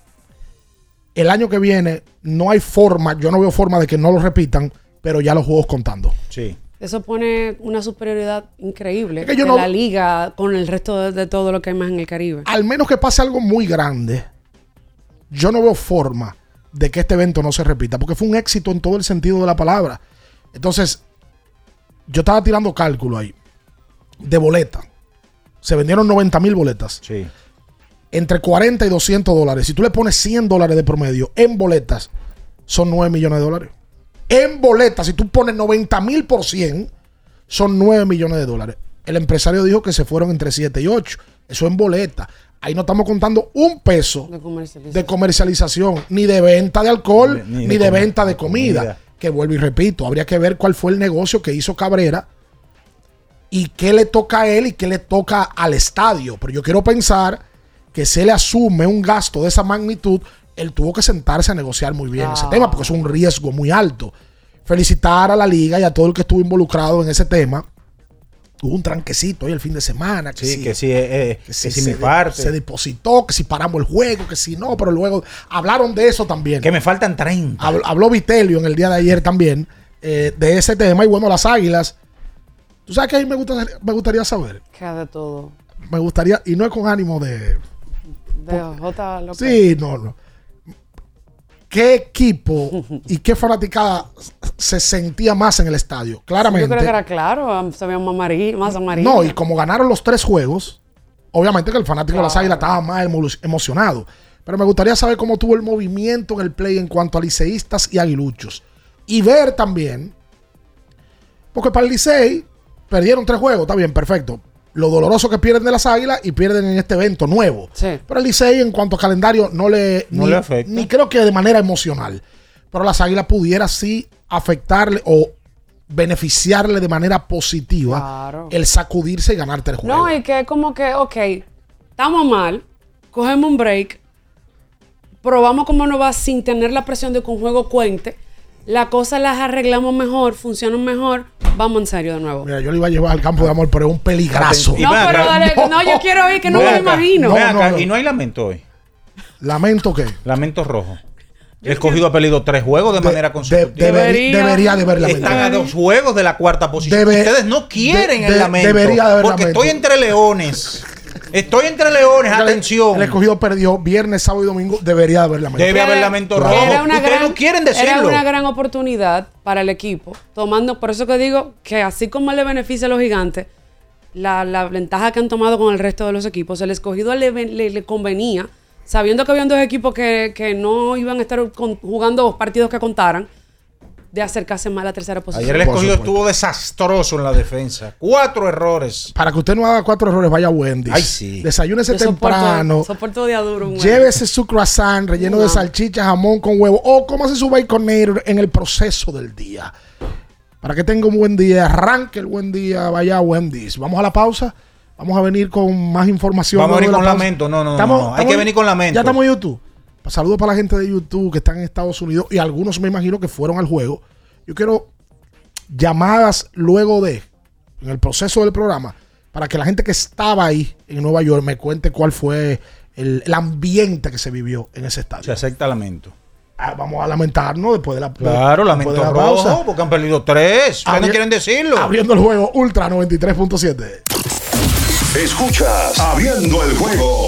el año que viene no hay forma, yo no veo forma de que no lo repitan, pero ya los juegos contando. Sí. Eso pone una superioridad increíble Es que yo de no- la liga con el resto de, de todo lo que hay más en el Caribe. Al menos que pase algo muy grande, yo no veo forma de que este evento no se repita, porque fue un éxito en todo el sentido de la palabra. Entonces, yo estaba tirando cálculo ahí de boleta. Se vendieron 90 mil boletas. Sí. Entre 40 y 200 dólares. Si tú le pones 100 dólares de promedio en boletas, son 9 millones de dólares. En boletas, si tú pones 90 mil por 100, son 9 millones de dólares. El empresario dijo que se fueron entre 7 y 8. Eso en boleta. Ahí no estamos contando un peso De comercialización. de comercialización, ni de venta de alcohol, ni, Ni de venta de comida. comida. Que vuelvo y repito, habría que ver cuál fue el negocio que hizo Cabrera y qué le toca a él y qué le toca al estadio. Pero yo quiero pensar que se le asume un gasto de esa magnitud, él tuvo que sentarse a negociar muy bien ese tema porque es un riesgo muy alto. Felicitar a la liga y a todo el que estuvo involucrado en ese tema. Hubo un tranquecito ahí el fin de semana. Que Sí, que sí, eh, eh, que sí, mi de- parte. se depositó, que si paramos el juego, que si no, pero luego hablaron de eso también. Que me faltan 30. Habl- habló Vitelio en el día de ayer también eh, de ese tema. Y bueno, las águilas. Tú sabes que a mí me, gusta, me gustaría saber. Queda de todo. Me gustaría, y no es con ánimo de. De J. López. Sí, no, no. ¿Qué equipo y qué fanaticada se sentía más en el estadio? Yo Claramente. creo que era claro, se veía más amarillo. Más amarillo. No, y como ganaron los tres juegos, obviamente que el fanático de las águilas estaba más emo- emocionado. Pero me gustaría saber cómo tuvo el movimiento en el play en cuanto a liceístas y aguiluchos. Y ver también, porque para el Licey perdieron tres juegos, está bien, perfecto. Lo doloroso que pierden de las águilas y pierden en este evento nuevo. Sí. Pero el Licey en cuanto a calendario no le, No ni, le afecta. ni creo que de manera emocional. Pero las águilas pudiera sí afectarle o beneficiarle de manera positiva Claro. el sacudirse y ganar tres juegos. No, y que como que, ok, estamos mal, cogemos un break, probamos cómo nos va sin tener la presión de que un juego cuente, las cosas las arreglamos mejor, funcionan mejor, vamos en serio de nuevo. Mira, yo le iba a llevar al campo de amor, pero es un peligrazo. No, pero dale, no, yo quiero oír que no me acá, imagino. acá, no, no. Y no hay lamento hoy. Lamento que Lamento rojo. El escogido ha perdido tres juegos de, manera consecutiva. debería, debería de haber lamento. Están a dos juegos de la cuarta posición. Debe- Ustedes no quieren de- el de- lamento. debería de haber porque lamento. estoy entre leones. Estoy entre leones, atención. El escogido perdió viernes, sábado y domingo. Debería de haber lamento. Debe haber lamento rojo. Era una Ustedes gran, no quieren Era decirlo. una gran oportunidad para el equipo, tomando, por eso que digo que así como le beneficia a los gigantes, la, la ventaja que han tomado con el resto de los equipos, el escogido le, le- le convenía, sabiendo que habían dos equipos que, que no iban a estar con- jugando partidos que contaran, de acercarse más a la tercera posición. Ayer el escogido estuvo desastroso en la defensa. Cuatro errores. Para que usted no haga cuatro errores, vaya a Wendy's. Ay, sí. Desayúnese Yo temprano. Soporto día duro. Llévese su croissant relleno de salchicha, jamón con huevo o cómase su baconator en el proceso del día. Para que tenga un buen día, arranque el buen día, vaya a Wendy's. Vamos a la pausa. Vamos a venir con más información. Vamos a venir de la con lamento. No, no, no, Estamos- no. Hay estamos- que venir con lamento. Ya estamos en YouTube. Saludos para la gente de YouTube que están en Estados Unidos y algunos me imagino que fueron al juego. Yo quiero llamadas luego de, en el proceso del programa, para que la gente que estaba ahí en Nueva York me cuente cuál fue el, el ambiente que se vivió en ese Se estadio. acepta lamento. Ah, vamos a lamentarnos después de la Claro, lamento de la rojo, pausa. porque han perdido tres. Ustedes no Abri- quieren decirlo. Abriendo el juego Ultra 93.7. Escuchas Abriendo el juego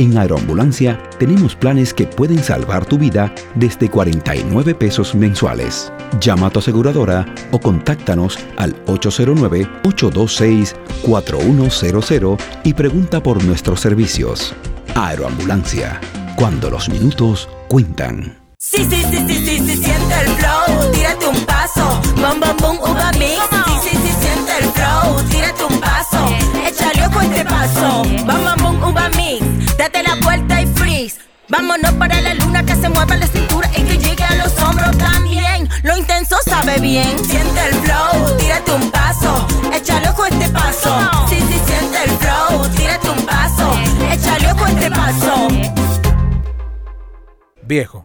en Aeroambulancia tenemos planes que pueden salvar tu vida desde 49 pesos mensuales. Llama a tu aseguradora o contáctanos al 809-826-4100 y pregunta por nuestros servicios. Aeroambulancia, cuando los minutos cuentan. Sí, sí, sí, sí, sí, sí, siente el flow, tírate un paso, bum, bum, bum, uva mix. Sí, sí, sí, siente el flow, tírate un paso, échale ojo este paso, bum, bum, bum, uva mix. Date la vuelta y freeze. Vámonos para la luna que se mueva la cintura y que llegue a los hombros también. Lo intenso sabe bien. Siente el flow, tírate un paso, échale a este paso. Sí, sí, siente el flow, tírate un paso, échale a este paso. Viejo,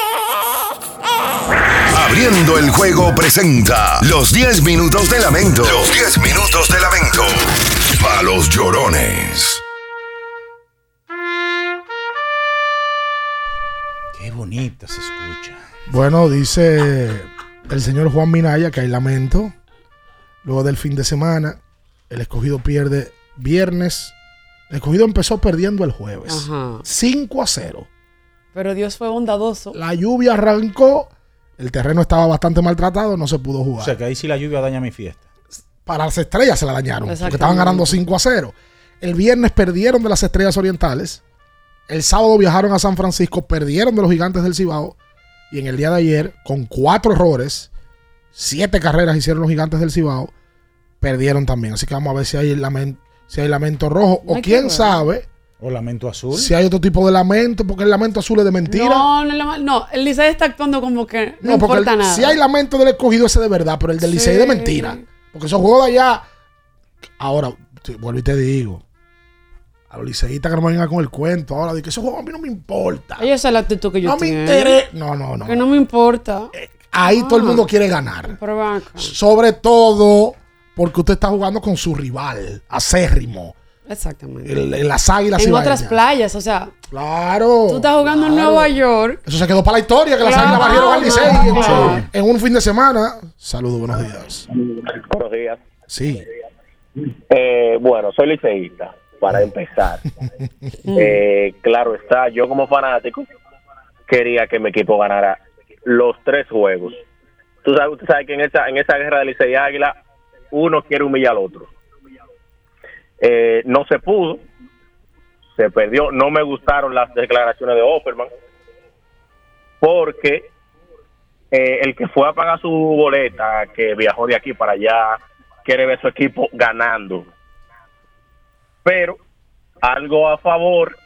Abriendo el juego presenta los 10 minutos de lamento. Los 10 minutos de lamento. Para los llorones. Qué bonita se escucha. Bueno, dice el señor Juan Minaya que hay lamento. Luego del fin de semana, el escogido pierde viernes. El escogido empezó perdiendo el jueves. Ajá. 5 a 0. Pero Dios fue bondadoso. La lluvia arrancó. El terreno estaba bastante maltratado, no se pudo jugar. O sea que ahí sí la lluvia daña mi fiesta. Para las estrellas se la dañaron, porque estaban ganando 5 a 0. El viernes perdieron de las estrellas orientales. El sábado viajaron a San Francisco, perdieron de los gigantes del Cibao. Y en el día de ayer, con cuatro errores, siete carreras hicieron los gigantes del Cibao, perdieron también. Así que vamos a ver si hay lamen- si hay lamento rojo, No o quién ver. sabe O lamento azul. si hay otro tipo de lamento, porque el lamento azul es de mentira. No, no, no, no, el Licey está actuando como que no, No, porque importa el- nada. si hay lamento del escogido ese de verdad, pero el del Licey es de Sí. mentira. Porque esos juegos de allá. Ahora, te- vuelvo y te digo. A los liceístas que no me vengan con el cuento. Ahora, de que esos juegos a mí no me importa. Esa es la actitud que yo No me tengo. interesa. No, no, no. Que no me importa. Ahí todo el Ah. mundo quiere ganar. Sobre todo porque usted está jugando con su rival, acérrimo. Exactamente. el- en las águilas en otras playas, o sea, Claro. tú estás jugando en. Nueva York. Eso se quedó para la historia, que las Claro, águilas barrieron al Licey en, claro. en un fin de semana. Saludos, buenos días. Buenos días. Sí. Eh, bueno, soy liceísta, para empezar. Eh, claro está, yo como fanático quería que mi equipo ganara los tres juegos. Tú sabes, tú sabes que en esa, en esa guerra de Licey y Águila, uno quiere humillar al otro. Eh, no se pudo, se perdió. No me gustaron las declaraciones de Offerman, porque eh, el que fue a pagar su boleta, que viajó de aquí para allá, quiere ver su equipo ganando. Pero algo a favor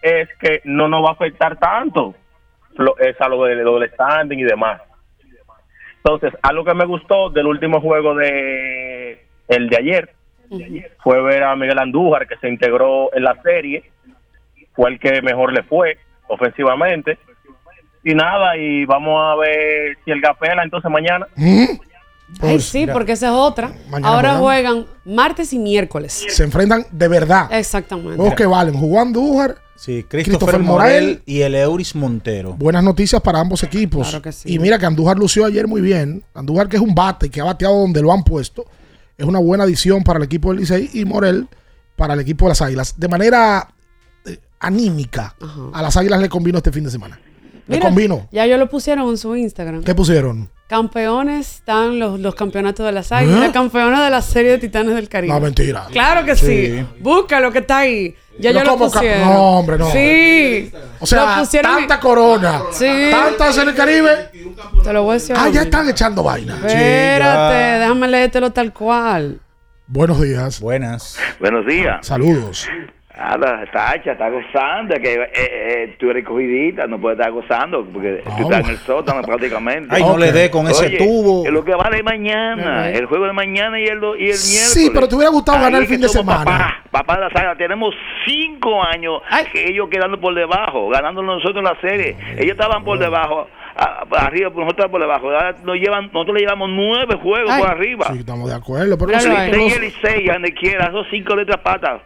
es que no nos va a afectar tanto lo, es a lo, de, lo del standing y demás. Entonces, algo que me gustó del último juego de el de ayer fue ver a Miguel Andújar que se integró en la serie, fue el que mejor le fue ofensivamente. Y nada, y vamos a ver si el Gapela entonces mañana. Ay, sí, porque esa es otra. Mañana Ahora juegan. juegan martes y miércoles. Se enfrentan de verdad. Exactamente. Juegos que valen. Jugó Andújar. Sí, Christopher, Morel y el Euris Montero. Buenas noticias para ambos equipos. Claro que sí. Y mira que Andújar lució ayer muy bien. Andújar que es un bate que ha bateado donde lo han puesto. Es una buena adición para el equipo del Licey y Morel para el equipo de las Águilas. De manera eh, anímica, a las Águilas le convino este fin de semana. Le Mira, convino. Ya yo lo pusieron en su Instagram. ¿Qué pusieron? Campeones están los, los campeonatos de las águilas, ¿Eh? campeones de la serie de Titanes del Caribe. No, mentira. Claro que sí. Sí. Búscalo que está ahí. Ya No yo lo pusieron. no, hombre, no. Sí. O sea, Lo tanta corona, Sí. tantas en el Caribe. Te lo voy a decir. Ah, ya están echando vaina. Espérate, déjame leértelo tal cual. Buenos días. Buenas. Buenos días. Saludos. Nada, Tacha, está gozando, que eh, eh, tú eres cogidita, no puedes estar gozando, porque tú estás en el sótano prácticamente. Ay, no le dé con ese Oye, tubo. Lo que vale es mañana, el juego de mañana y el, y el miércoles. Sí, pero te hubiera gustado Ahí ganar el fin de semana. Papá, papá de la saga, tenemos cinco años que ellos quedando por debajo, ganando nosotros la serie. Ellos estaban por debajo, a- arriba, nosotros por debajo. Ahora nos llevan, nosotros le llevamos nueve juegos por arriba. Sí, estamos de acuerdo. Pero, Licey nosotros- y Licey, donde quiera, esos cinco letras patas.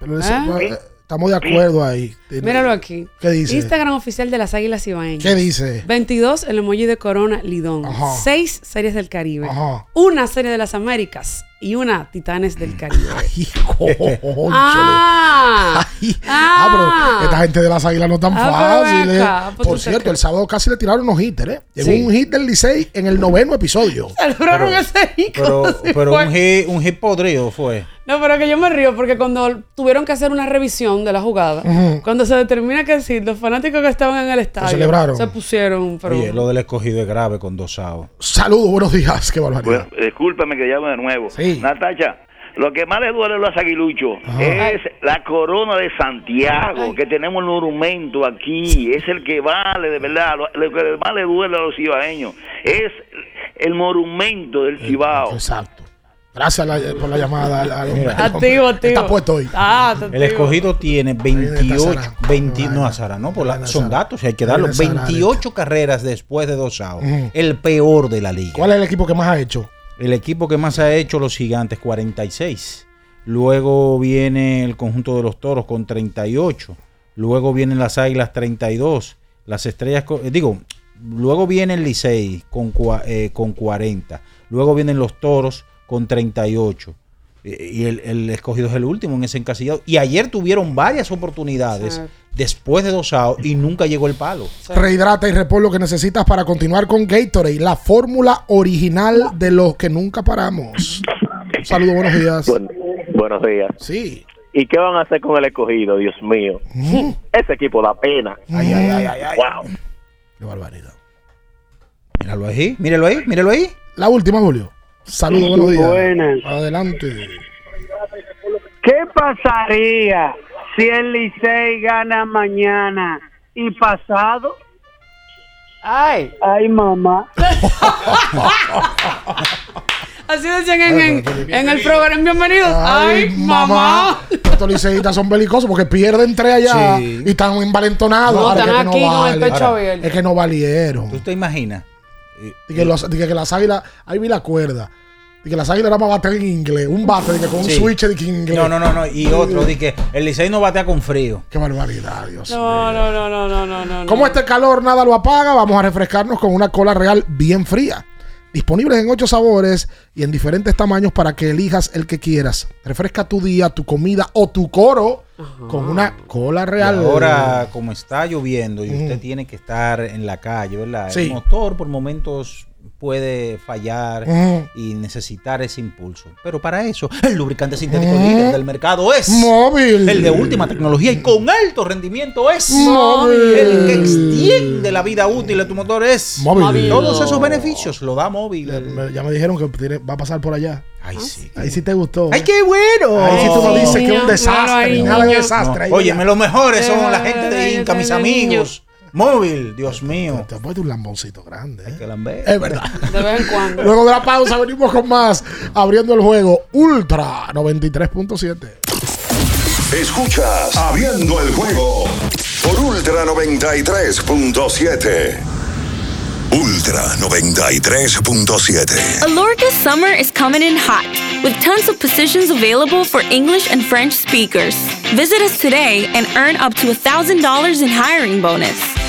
Pero ese- eh, estamos de acuerdo ahí. Míralo aquí. ¿Qué dice? Instagram oficial de las Águilas Ibaeñas. ¿Qué dice? 22 el emoji de Corona Lidón. Ajá. 6 series del Caribe. Ajá. Una serie de las Américas y una Titanes del Caribe. Cónchale. ah, Ah, pero esta gente de las águilas no es tan Ah, fácil. eh. pues Por cierto, el sábado casi le tiraron unos hitters, ¿eh? Llegó Sí. un hit del Licey en el noveno episodio. Celebraron ese hit Pero, si pero un hit, un hit podrido fue. No, pero que yo me río porque cuando tuvieron que hacer una revisión de la jugada, cuando se determina que sí, los fanáticos que estaban en el estadio celebraron. se pusieron, pero Oye, lo del escogido es grave con dosado. Saludos, buenos días. Qué barbaridad. Bueno, discúlpeme que llamo de nuevo. Sí. Natacha, lo que más le duele a los aguiluchos es la corona de Santiago, que tenemos el monumento aquí. Es el que vale, de verdad. Lo, lo que más le duele a los cibaeños es el monumento del Cibao. Exacto. Gracias la- por la llamada. Activo, activo. Está puesto hoy. Ah, está El escogido tiene 28, 20, no, Azara, no, por la- son datos, hay que darlo. Viene Sara, 28 carreras después de dosado. Ujú. El peor de la liga. ¿Cuál es el equipo que más ha hecho? El equipo que más ha hecho los gigantes, 46. Luego viene el conjunto de los toros con 38. Luego vienen las águilas 32. Las estrellas, eh, digo, luego viene el Licey con, eh, con 40. Luego vienen los toros con 38. Eh, Y el, el escogido es el último en ese encasillado. Y ayer tuvieron varias oportunidades. Después de dosado y nunca llegó el palo. Rehidrata y repon lo que necesitas para continuar con Gatorade, la fórmula original de los que nunca paramos. Saludos, buenos días. Buenos días. Sí. ¿Y qué van a hacer con el escogido, Dios mío? Ese equipo da pena. Ay, ay, ay, ay, ay. Wow. Qué barbaridad. Míralo ahí, míralo ahí, míralo ahí. La última, Julio. Saludos, buenos días. Buenas. Adelante. ¿Qué pasaría si el Licey gana mañana y pasado? Ay. Ay, mamá. Así decían en, en- en el programa. Bienvenidos. Ay, mamá. Estos liceístas son belicosos porque pierden tres allá Sí. y están envalentonados. No, están que aquí con el pecho abierto. Es que no valieron. ¿Tú te imaginas? Y que, los- y que las águilas, ahí vi la cuerda. Y que las águilas eran para bater en inglés. Un bate de que con un Sí. switch de que inglés. No, no, no, no. Y otro, di que el Licey no batea con frío. Qué barbaridad, Dios. No, no, no, no, no, no, no. Como este calor nada lo apaga, vamos a refrescarnos con una cola real bien fría. Disponibles en ocho sabores y en diferentes tamaños para que elijas el que quieras. Refresca tu día, tu comida o tu coro con una cola Y real. ahora, como está lloviendo y usted tiene que estar en la calle, ¿verdad? Sí. El motor por momentos puede fallar Ujú. y necesitar ese impulso. Pero para eso, el lubricante sintético Ujú. líder del mercado es Móvil. el de última tecnología y con alto rendimiento es Móvil. el que extiende la vida útil de tu motor es Móvil. Todos esos beneficios lo da móvil. Me- ya me dijeron que va a pasar por allá. Ay, sí. Ahí sí te gustó. ¡Ay, qué bueno! Ahí sí tú no dices que es un desastre. claro, ahí, nada de desastre. ahí, Óyeme, ¿verdad? los mejores son la Eh, gente de eh, Inca, mis eh, amigos. Móvil, Dios mío. Te has puesto un lamboncito grande. ¿eh? Que lambe. Es verdad. De vez en cuando. Luego de la pausa venimos con más. Abriendo el juego Ultra 93.7. Escuchas Abriendo el juego por Ultra 93.7. Ultra 93.7. Alorca's summer is coming in hot, with tons of positions available for English and French speakers. Visit us today and earn up to $1,000 in hiring bonus.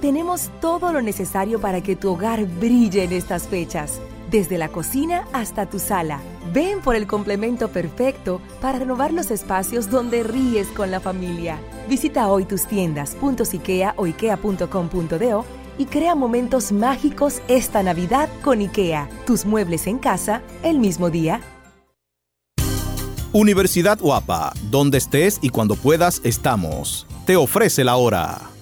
tenemos todo lo necesario para que tu hogar brille en estas fechas. Desde la cocina hasta tu sala. Ven por el complemento perfecto para renovar los espacios donde ríes con la familia. Visita hoy tus tiendas puntos IKEA o ikea.com.do y crea momentos mágicos esta Navidad con IKEA. Tus muebles en casa el mismo día. Universidad Guapa, donde estés y cuando puedas estamos. Te ofrece la hora.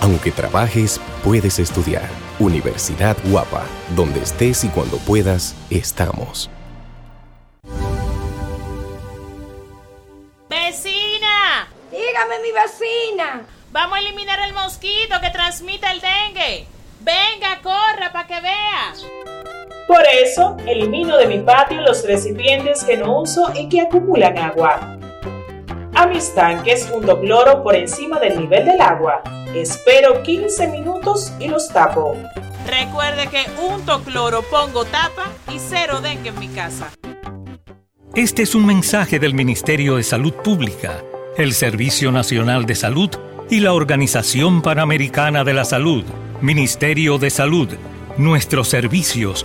Aunque trabajes, puedes estudiar. Universidad Guapa, donde estés y cuando puedas, estamos. ¡Vecina! Dígame, mi vecina. Vamos a eliminar el mosquito que transmite el dengue. Venga, corra para que vea. Por eso, elimino de mi patio los recipientes que no uso y que acumulan agua. A mis tanques junto cloro por encima del nivel del agua. Espero 15 minutos y los tapo. Recuerde que unto cloro, pongo tapa y cero dengue en mi casa. Este es un mensaje del Ministerio de Salud Pública, el Servicio Nacional de Salud y la Organización Panamericana de la Salud. Ministerio de Salud, nuestros servicios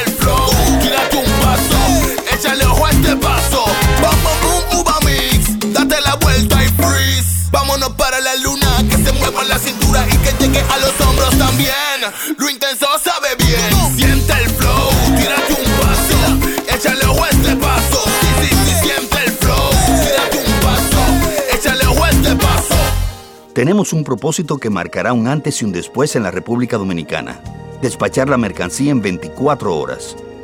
Échale ojo este paso. Bom, boom, uva mix. Date la vuelta y freeze. Vámonos para la luna. Que se mueva la cintura y que llegue a los hombros también. Lo intenso sabe bien. Siente el flow. Tírate un paso. Échale ojo este paso. Siente el flow. Tírate un paso. Échale ojo este paso. Tenemos un propósito que marcará un antes y un después en la República Dominicana. Despachar la mercancía en 24 horas.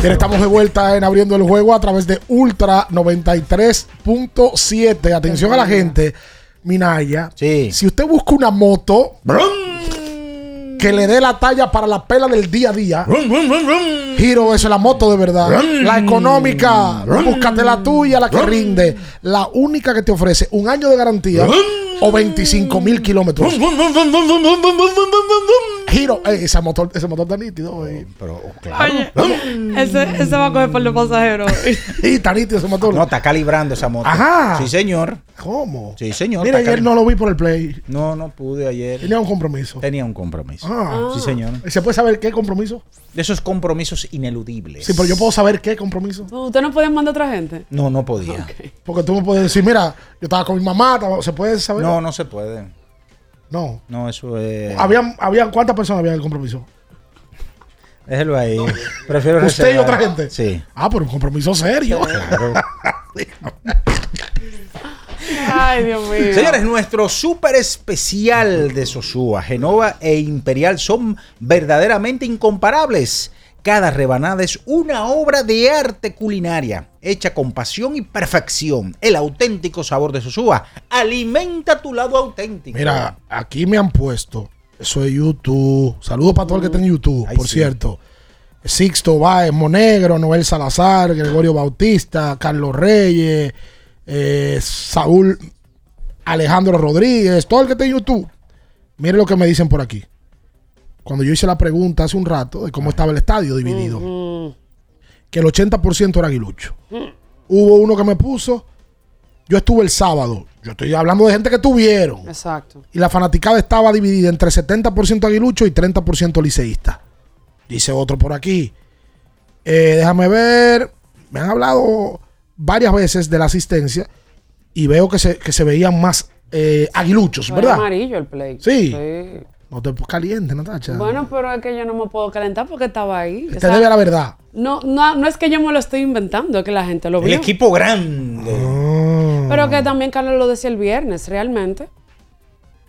Bien, estamos de vuelta en abriendo el juego a través de Ultra 93.7. Atención a la gente, Minaya. Si usted busca una moto que le dé la talla para la pela del día a día, Giro, esa es la moto de verdad. La económica, búscate la tuya, la que rinde. La única que te ofrece un año de garantía o 25 mil kilómetros. Giro, eh, ese motor, ese motor está nítido. eh. Pero, claro. Oye, ese, ese va a coger por los pasajeros. Sí, está nítido ese motor. No, está calibrando esa moto. Ajá. Sí, señor. ¿Cómo? Sí, señor. Mira, está ayer cali- no lo vi por el play. No, no pude ayer. Tenía un compromiso. Tenía un compromiso. Ah. Sí, señor. ¿Y ¿Se puede saber qué compromiso? De esos compromisos ineludibles. Sí, pero yo puedo saber qué compromiso. ¿Usted no podía mandar a otra gente? No, no podía. Porque tú me puedes decir, mira, yo estaba con mi mamá, estaba- ¿se puede saber? No, no se puede. No. No, eso es. Habían, habían, ¿Cuántas personas había en el compromiso? Déjelo ahí. Prefiero ¿Usted y otra gente? Sí. Ah, pero un compromiso serio. Claro. Ay, Dios mío. Señores, nuestro súper especial de Sosúa, Genova e Imperial son verdaderamente incomparables. Cada rebanada es una obra de arte culinaria, hecha con pasión y perfección. El auténtico sabor de Sosúa alimenta tu lado auténtico. Mira, aquí me han puesto. Eso es YouTube. Saludos para todo el que está en YouTube, por sí. cierto. Sixto Báez, Monegro, Noel Salazar, Gregorio Bautista, Carlos Reyes, eh, Saúl Alejandro Rodríguez, todo el que está en YouTube. Mire lo que me dicen por aquí. Cuando yo hice la pregunta hace un rato de cómo estaba el estadio dividido, que el 80% era aguilucho. Hubo uno que me puso, yo estuve el sábado, yo estoy hablando de gente que tuvieron. Exacto. Y la fanaticada estaba dividida entre 70% aguilucho y 30% liceísta. Dice otro por aquí. Eh, déjame ver. Me han hablado varias veces de la asistencia y veo que se, que se veían más eh, aguiluchos, ¿verdad? amarillo el play. Sí. No te calientes, Natacha. Bueno, pero es que yo no me puedo calentar porque estaba ahí. O te sea, debe la verdad. no, no, no es que yo me lo estoy inventando, es que la gente lo El vio. equipo grande. Pero que también Carlos lo decía el viernes, realmente.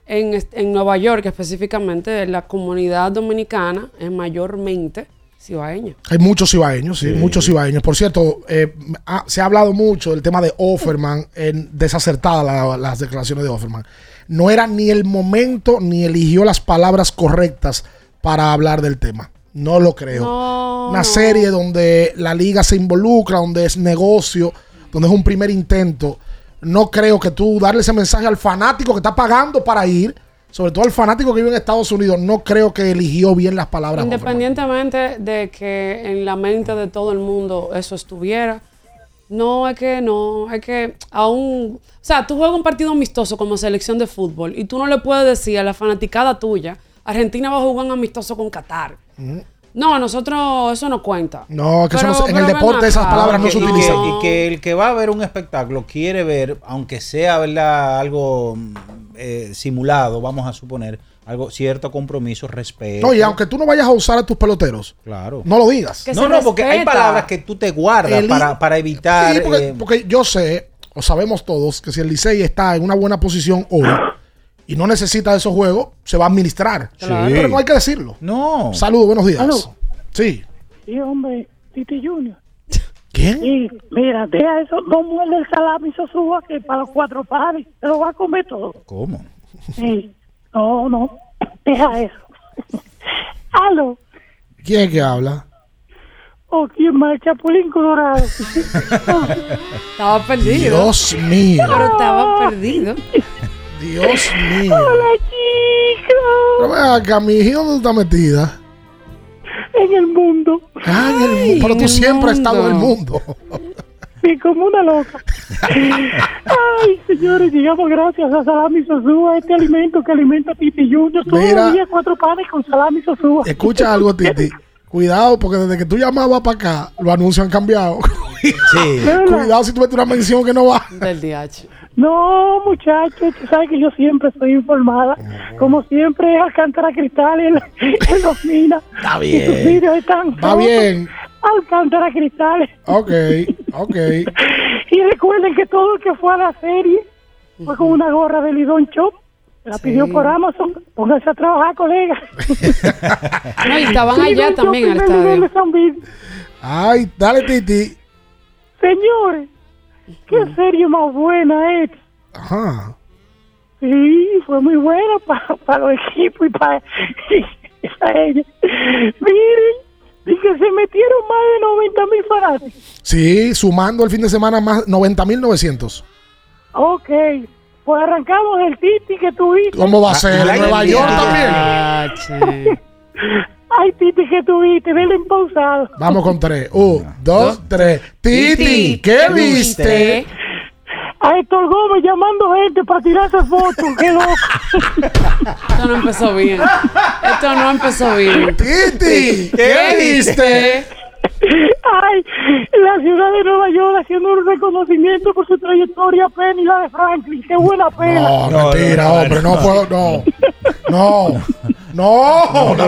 En, en Nueva York, específicamente, la comunidad dominicana es mayormente cibaeña. Hay muchos cibaeños, sí, muchos cibaeños. Por cierto, eh, ha- se ha hablado mucho del tema de Offerman, en desacertadas la- las declaraciones de Offerman. No era ni el momento ni eligió las palabras correctas para hablar del tema. No lo creo. No. Una serie donde la liga se involucra, donde es negocio, donde es un primer intento. No creo que tú darle ese mensaje al fanático que está pagando para ir, sobre todo al fanático que vive en Estados Unidos, no creo que eligió bien las palabras. Independientemente de que en la mente de todo el mundo eso estuviera, no es que no, es que aún, o sea, tú juegas un partido amistoso como selección de fútbol y tú no le puedes decir a la fanaticada tuya, Argentina va a jugar un amistoso con Qatar. No, a nosotros eso no cuenta. No, que eso no en el deporte esas palabras no se y utilizan. que- Y que el que va a ver un espectáculo quiere ver, aunque sea ¿verdad? algo mm, eh, simulado, vamos a suponer, algo cierto compromiso, respeto. No, y aunque tú no vayas a usar a tus peloteros, Claro. no lo digas. Que no, no, porque hay palabras que tú te guardas El- para, para evitar. Sí, porque, eh, porque yo sé, o sabemos todos, que si el Licey está en una buena posición hoy y no necesita de esos juegos, se va a administrar. Claro. Pero no hay que decirlo. No. Saludos, buenos días. Aló. Sí. Sí, hombre, Titi Junior. ¿Quién? Sí, mira, deja eso, no muerde el salami sosúa que para los cuatro pares, se lo va a comer todo. ¿Cómo? Sí, no, no, deja eso. Aló, ¿Quién es que habla? o quién más, el Chapulín Colorado. Estaba perdido. Dios mío. Pero estaba perdido. Dios mío. Hola, chicos. Pero acá, mi hija, ¿dónde está metida? En el mundo. Ah, en el mu- Pero tú siempre has estado en el mundo. mundo. Sí, como una loca. Ay, señores, llegamos gracias a Salami Sosúa, este alimento que alimenta a Titi Junior. Todos Mira. los días cuatro panes con Salami Sosúa. Escucha algo, Titi. Cuidado, porque desde que tú llamabas para acá, los anuncios han cambiado. Sí. Cuidado si tú metes una mención que no va. Del DH. No, muchachos, tú sabes que yo siempre estoy informada. Como siempre, Alcántara Cristal en, en los minas. Está Y sus bien. vídeos están todos bien. Alcántara Cristal. Ok, ok. Y recuerden que todo el que fue a la serie fue con una gorra de Lidón Shop. La pidió por Amazon. Pónganse a trabajar, colega. No, y estaban allá también nivel estadio. de San Bill. Ay, dale, Titi. Señores, qué serie más buena es. Ajá. Sí, fue muy buena para los equipos y para ellos. Miren, y que se metieron más de 90 mil fanáticos. Sí, sumando el fin de semana más 90.900. Ok, Pues arrancamos el Titi que tuviste. ¿Cómo va a ser? ¿En Nueva ay, York también? Ay, Titi que tuviste, dele impausado. Vamos con tres. Un, dos, tres. Titi, ¿qué viste? A Héctor Gómez llamando gente para tirarse fotos. Qué loco. Esto no empezó bien. Esto no empezó bien. Titi, ¿qué viste? Ay, la ciudad de Nueva York haciendo un reconocimiento por su trayectoria Penny, la de Franklin. Qué buena pena. No, mentira, hombre, no puedo, no. No, no, no.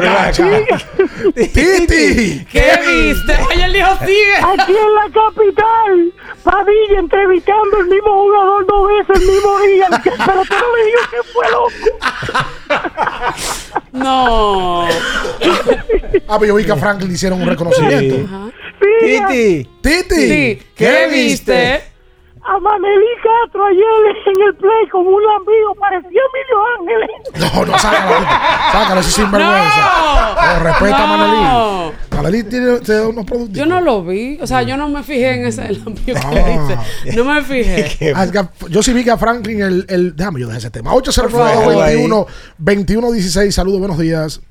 Titi, ¿Qué viste? Ay, el hijo sigue. Aquí en la capital, Padilla entrevistando el mismo jugador dos veces el mismo día. Pero tú no le digas que fue loco. No. Ah, pero yo vi que a Franklin le hicieron un reconocimiento. Titi. Titi, ¿Qué viste? A Manelí Castro ayer en el play como un lambido, parecía Emilio Ángeles. No, no, sácalo. Sácalo, eso es sinvergüenza. No, respeta a Manelí. Manelí tiene, tiene unos productos. Yo no lo vi. O sea, yo no me fijé en ese el amigo que Ah. dice. No me fijé. Ah, Yo sí vi que a Franklin el, el déjame yo dejar ese tema. favor. 809 21 16 Saludos, buenos días.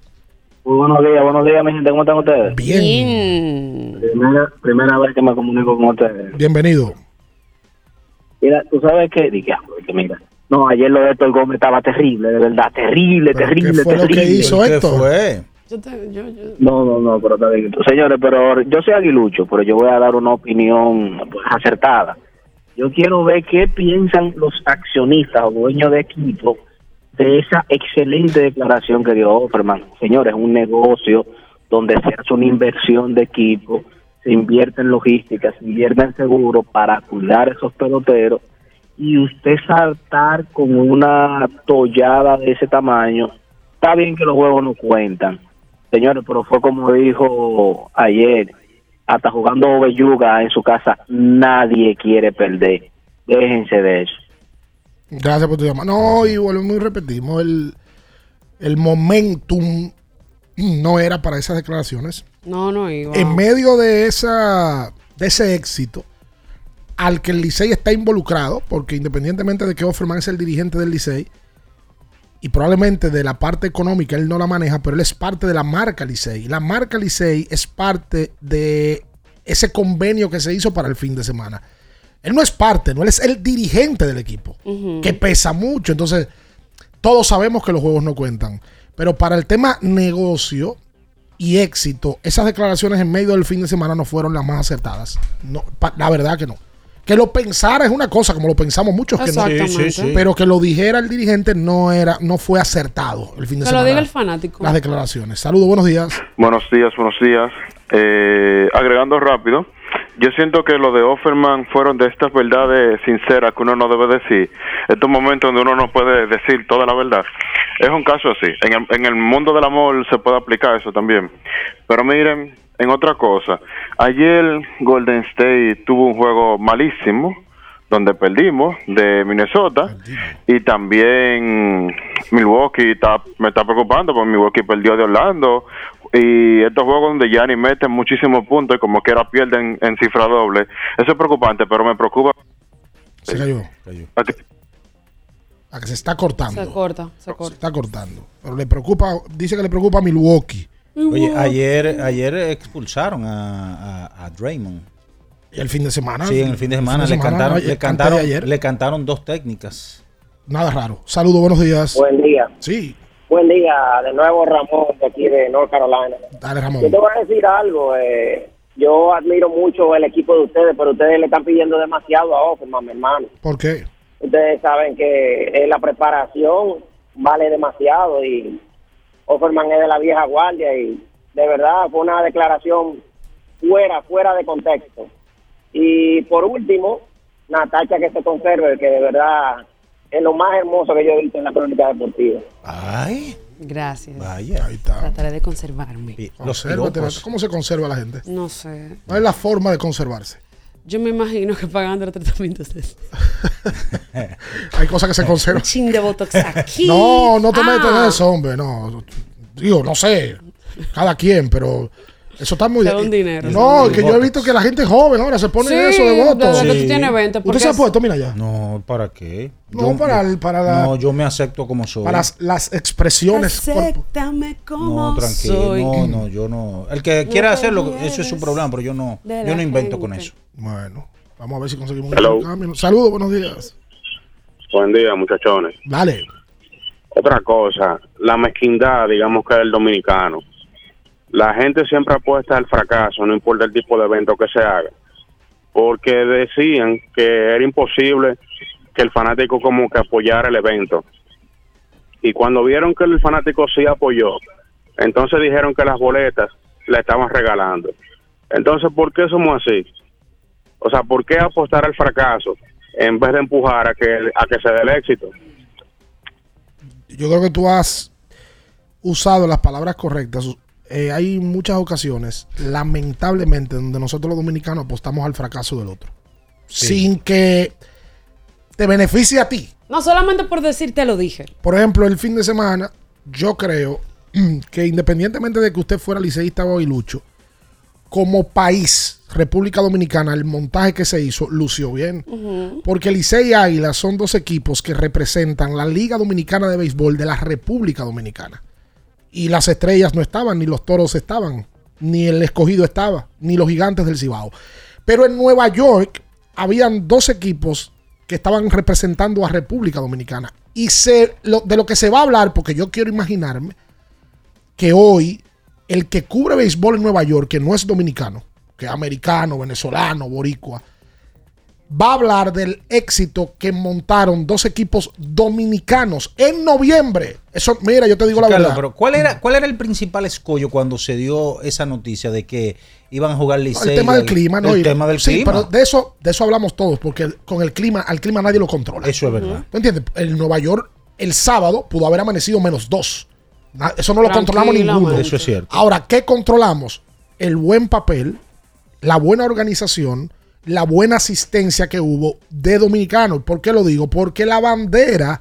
Muy buenos días, buenos días, mi gente. ¿Cómo están ustedes? Bien. Primera, primera vez que me comunico con ustedes. Bienvenido. Mira, tú sabes que, dije, ah, que mira. No, ayer lo de Héctor Gómez estaba terrible, de verdad, terrible, terrible, ¿Qué fue lo terrible. que hizo Héctor? fue? Yo te- yo- yo- No, no, no, pero está bien. Señores, pero yo soy aguilucho, pero yo voy a dar una opinión pues, acertada. Yo quiero ver qué piensan los accionistas o dueños de equipo de esa excelente declaración que dio Offerman. Señores, es un negocio donde se hace una inversión de equipo, se invierte en logística, se invierte en seguro para cuidar esos peloteros y usted saltar con una tollada de ese tamaño, está bien que los juegos no cuentan, señores, pero fue como dijo ayer, hasta jugando belluga en su casa, nadie quiere perder. Déjense de eso. Gracias por tu llamada. No, y volvemos y repetimos. El, el momentum no era para esas declaraciones. No, no iba. En medio de esa de ese éxito, al que el Licey está involucrado, porque independientemente de que Offerman es el dirigente del Licey, y probablemente de la parte económica él no la maneja, pero él es parte de la marca Licey. La marca Licey es parte de ese convenio que se hizo para el fin de semana. Él no es parte, no, él es el dirigente del equipo, que pesa mucho. Entonces, todos sabemos que los juegos no cuentan. Pero para el tema negocio y éxito, esas declaraciones en medio del fin de semana no fueron las más acertadas. No, pa- la verdad que no. Que lo pensara es una cosa, como lo pensamos muchos que no. Exactamente. Sí, sí, sí. Pero que lo dijera el dirigente no era, no fue acertado el fin de Que lo semana. diga el fanático. Las declaraciones. Saludos, buenos días. Buenos días, buenos días. Eh, agregando rápido, yo siento que lo de Offerman fueron de estas verdades sinceras que uno no debe decir. Estos momentos donde uno no puede decir toda la verdad. Es un caso así. En el, en el mundo del amor se puede aplicar eso también. Pero miren, en otra cosa. Ayer Golden State tuvo un juego malísimo donde perdimos de Minnesota y también Milwaukee está, me está preocupando porque Milwaukee perdió de Orlando y estos juegos donde Gianni mete muchísimos puntos y como quiera pierden en cifra doble eso es preocupante pero me preocupa Se cayó. a que- A que se está cortando. Se corta, se Se corta. está cortando. Pero le preocupa, dice que le preocupa a Milwaukee. Oye, ayer, ayer expulsaron a, a, a Draymond. ¿Y el fin de semana? Sí, en el fin de semana, le, cantaron, le, cantaron, ayer. le cantaron dos técnicas. Nada raro. Saludos, buenos días. Buen día. Sí, Buen día, de nuevo Ramón de aquí de North Carolina. dale Ramón. Yo te voy a decir algo. eh, yo admiro mucho el equipo de ustedes, pero ustedes le están pidiendo demasiado a Offerman, mi hermano. ¿Por qué? Ustedes saben que eh, la preparación vale demasiado y Offerman es de la vieja guardia y de verdad fue una declaración fuera, fuera de contexto. Y por último, Natacha que se conserve, que de verdad es lo más hermoso que yo he visto en la crónica deportiva. Ay. Gracias. Vaya. Ahí está. Trataré de conservarme. Consérvate, ¿Cómo se conserva la gente? No sé. ¿Cuál es la forma de conservarse? Yo me imagino que pagando los tratamientos de Hay cosas que se conservan. Un chin de botox aquí. No, no te Ah. metas en eso, hombre. No. Digo, no sé. Cada quien, pero Eso está muy un dinero. No, que yo he visto que la gente joven ahora se pone Sí, eso de voto. desde que tú tienes 20, ¿Usted porque se ha es- puesto? Mira ya. No, ¿para qué? No, para el- para la- No, yo me acepto como soy. Para las, las expresiones. corpo- Acéptame como No, tranquilo. soy. No, no, yo no. El que quiera hacerlo, eso es su problema, pero yo no. de Yo la no invento con gente. eso. Bueno, vamos a ver si conseguimos Hello. un cambio. Saludos, buenos días. Buen día, muchachones. Dale. Otra cosa, la mezquindad, digamos que del dominicano. La gente siempre apuesta al fracaso, no importa el tipo de evento que se haga. Porque decían que era imposible que el fanático como que apoyara el evento. Y cuando vieron que el fanático sí apoyó, entonces dijeron que las boletas la estaban regalando. Entonces, ¿por qué somos así? O sea, ¿por qué apostar al fracaso en vez de empujar a que, a que se dé el éxito? Yo creo que tú has usado las palabras correctas. Eh, hay muchas ocasiones, lamentablemente, donde nosotros los dominicanos apostamos al fracaso del otro. Sin que te beneficie a ti. No solamente por decir te lo dije. Por ejemplo, el fin de semana, yo creo que independientemente de que usted fuera liceísta o aguilucho, como país, República Dominicana, el montaje que se hizo lució bien. Porque Licey y Águila son dos equipos que representan la Liga Dominicana de Béisbol de la República Dominicana. Y las estrellas no estaban, ni los toros estaban, ni el escogido estaba, ni los gigantes del Cibao. Pero en Nueva York habían dos equipos que estaban representando a República Dominicana. Y se, lo- de lo que se va a hablar, porque yo quiero imaginarme que hoy el que cubre béisbol en Nueva York, que no es dominicano, que es americano, venezolano, boricua, va a hablar del éxito que montaron dos equipos dominicanos en noviembre. Eso, mira, yo te digo la Carlos, verdad. pero ¿cuál era, ¿cuál era el principal escollo cuando se dio esa noticia de que iban a jugar Licey? el tema del clima, ¿no? El tema del sí, clima. pero de eso, de eso hablamos todos, porque con el clima, al clima nadie lo controla. Eso es verdad. ¿Tú entiendes? En Nueva York, el sábado pudo haber amanecido menos dos. Na- Eso no lo controlamos ninguno. Eso es cierto. Ahora, ¿qué controlamos? El buen papel, la buena organización, la buena asistencia que hubo de dominicanos. ¿Por qué lo digo? Porque la bandera,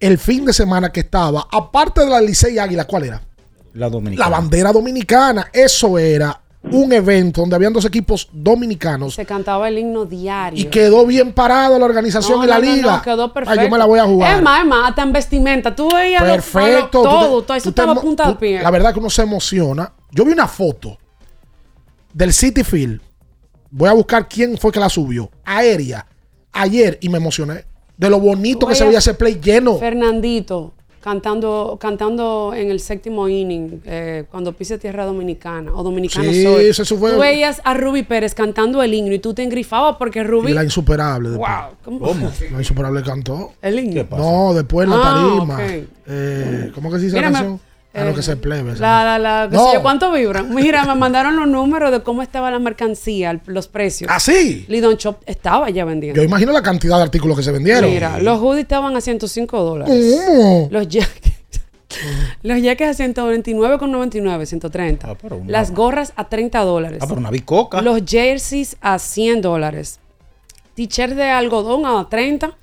el fin de semana que estaba, aparte de la Licey Águila, ¿cuál era? La dominicana. La bandera dominicana. Eso era un evento donde habían dos equipos dominicanos Se cantaba el himno diario. y quedó bien parado la organización No, y la no, liga. no, quedó perfecto. Ay, yo me la voy a jugar. Es más, es más, hasta en vestimenta. Tú veías los- Perfecto. todo, Tú te- todo, eso estaba punta de pie. La verdad que uno se emociona. Yo vi una foto del City Field. Voy a buscar quién fue que la subió. Aérea. Ayer y me emocioné. De lo bonito que se veía ese play lleno. Fernandito cantando cantando en el séptimo inning eh, cuando pise tierra dominicana o dominicano Sí, soy. eso fue- Tú veías a Ruby Pérez cantando el himno y tú te engrifabas porque Ruby Y la insuperable. después. Wow, ¿cómo? La insuperable cantó. el himno. No, después la Ah, tarima. Eh, ¿Cómo que se dice la canción? A eh, lo que se plebe. La, la, la, No. sé yo, ¿Cuánto vibran? Mira, me mandaron los números de cómo estaba la mercancía, los precios. ¿Ah, sí? Lidon Shop estaba ya vendiendo. Yo imagino la cantidad de artículos que se vendieron. Mira, los hoodies estaban a 105 dólares. ¿Cómo? Los jackets. Los jackets a 129,99, 130. una- Las gorras a 30 dólares. Ah, pero una bicoca. Los jerseys a 100 dólares. T-shirts de algodón a 30.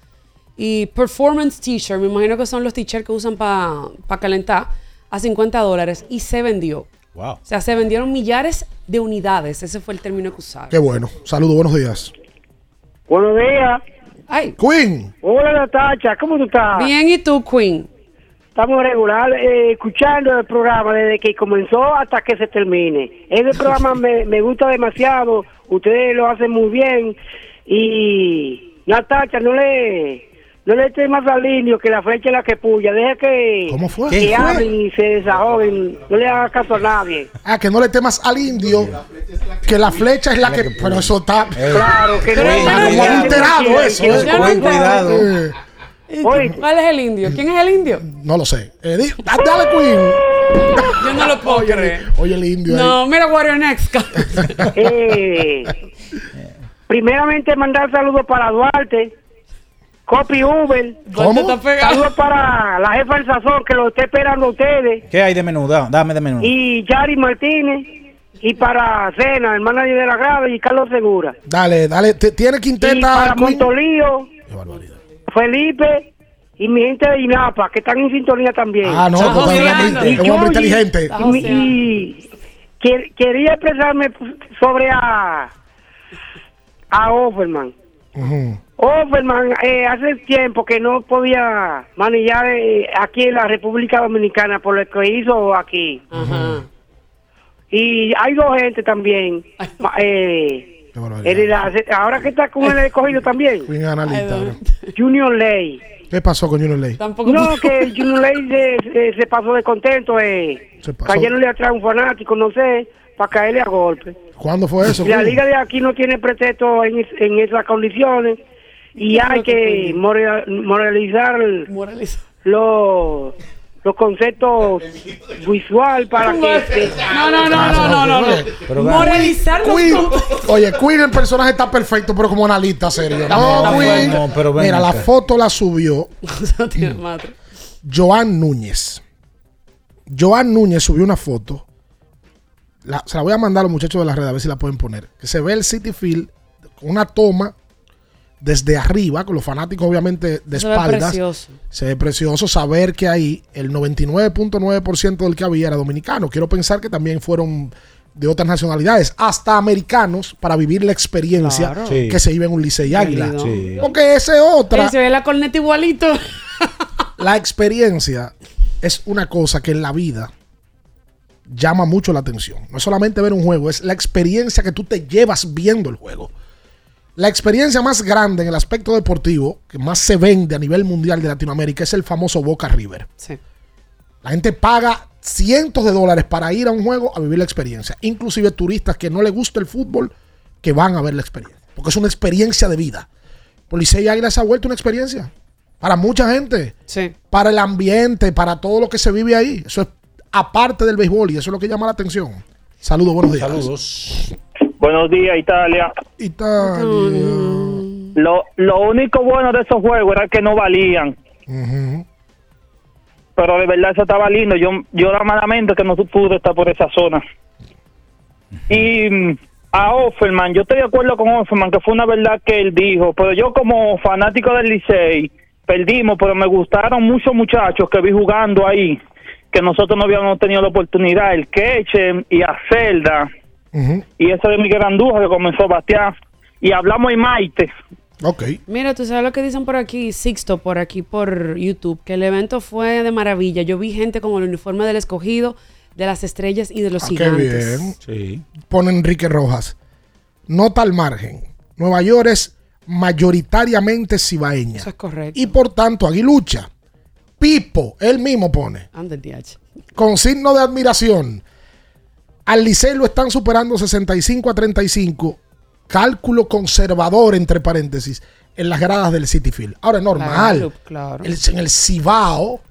Y performance t-shirt, me imagino que son los t-shirts que usan para calentar, a 50 dólares. Y se vendió. Wow. O sea, se vendieron millares de unidades. Ese fue el término que usaron. Qué bueno. Saludos, buenos días. Buenos días. Ay. Queen. Hola Natacha, ¿cómo tú estás? Bien, ¿y tú, Queen? Estamos regular, eh, escuchando el programa desde que comenzó hasta que se termine. Ese programa me, me gusta demasiado, ustedes lo hacen muy bien y Natacha, no le no le eches más al indio que la flecha es la que puya, deja que, ¿Cómo fue? que hablen y se desahoguen, no le hagas caso a nadie. Ah, que no le temas al indio, que la flecha es la que. Pero eso está. Claro, que no adulterado eso. Buen entiendo. cuidado. Eh, ¿Cuál es el indio? ¿Quién es el indio? no lo sé. Eh, dale, Queen. Yo no lo puedo creer. Oye, el indio. ahí. No, mira Warrior Next. Eh, primeramente mandar saludos para Duarte, Copy Uber. ¿Cómo? Saludos para la jefa del sazón que lo está esperando a ustedes. ¿Qué hay de menú? Da- Dame de menú. Y Yari Martínez. Y para Cena, el manager de la grave y Carlos Segura. Dale, dale. Tiene Y quinteta. para Queen? Montolío, Felipe y mi gente de INAPA, que están en sintonía también. Ah, no, pues, es un hombre- inteligente. Y, y, quería expresarme sobre a, a Offerman. Offerman eh, hace tiempo que no podía manillar eh, aquí en la República Dominicana por lo que hizo aquí. Y hay dos gente también. eh, el ahora que está con el escogido también. Queen analista. Junior Ley. ¿Qué pasó con Junior Ley? No, que Junior Ley se, se- se pasó de contento, eh, Se pasó. cayéndole atrás a un fanático, no sé, para caerle a golpe. ¿Cuándo fue eso? Y la Queen? liga de aquí no tiene pretexto en, es- en esas condiciones y hay que moral- moralizar los los conceptos visual para que No, no, no, no, no, no. Moralizar Oye, Queen el personaje está perfecto, pero como analista serio. No, Queen. no, pero ven Mira, la foto la subió Joan Núñez. Joan Núñez subió una foto. La- se la voy a mandar a los muchachos de las redes a ver si la pueden poner. Que se ve el City Field con una toma desde arriba, con los fanáticos obviamente de Se ve espaldas. precioso. Se ve precioso saber que ahí el 99.9% del que había era dominicano. Quiero pensar que también fueron de otras nacionalidades, hasta americanos, para vivir la experiencia Claro. que Sí. se vive en un Licey Águila. Sí. Porque esa es otra. Se ve la corneta igualito. La experiencia es una cosa que en la vida llama mucho la atención. No es solamente ver un juego, es la experiencia que tú te llevas viendo el juego. La experiencia más grande en el aspecto deportivo, que más se vende a nivel mundial de Latinoamérica, es el famoso Boca River. Sí. La gente paga cientos de dólares para ir a un juego a vivir la experiencia. Inclusive turistas que no les gusta el fútbol, que van a ver la experiencia. Porque es una experiencia de vida. Policía y Águila se ha vuelto una experiencia. Para mucha gente. Sí. Para el ambiente, para todo lo que se vive ahí. Eso es aparte del béisbol y eso es lo que llama la atención. Saludos, buenos días. Saludos. Buenos días, Italia. Italia. Lo, lo único bueno de esos juegos era que no valían. Pero de verdad eso estaba lindo. Yo, yo malamente que no pude estar por esa zona. Y mm, a Offerman, yo estoy de acuerdo con Offerman que fue una verdad que él dijo. Pero yo como fanático del Licey, perdimos, pero me gustaron muchos muchachos que vi jugando ahí, que nosotros no habíamos tenido la oportunidad. El Queche y a Y ese de Miguel Andújar que comenzó a batear. Y hablamos en Maite. Ok. Mira, tú sabes lo que dicen por aquí, Sixto, por aquí por YouTube, que el evento fue de maravilla. Yo vi gente con el uniforme del escogido, de las estrellas y de los Ah, qué gigantes. bien. Sí. Pone Enrique Rojas. Nota al margen. Nueva York es mayoritariamente cibaeña. Eso es correcto. Y por tanto, aguilucha. Pipo, él mismo pone. Con signo de admiración. Al Licey lo están superando 65 a 35. Cálculo conservador, entre paréntesis, en las gradas del City Field. Ahora es normal. Claro, claro. El- en el Cibao,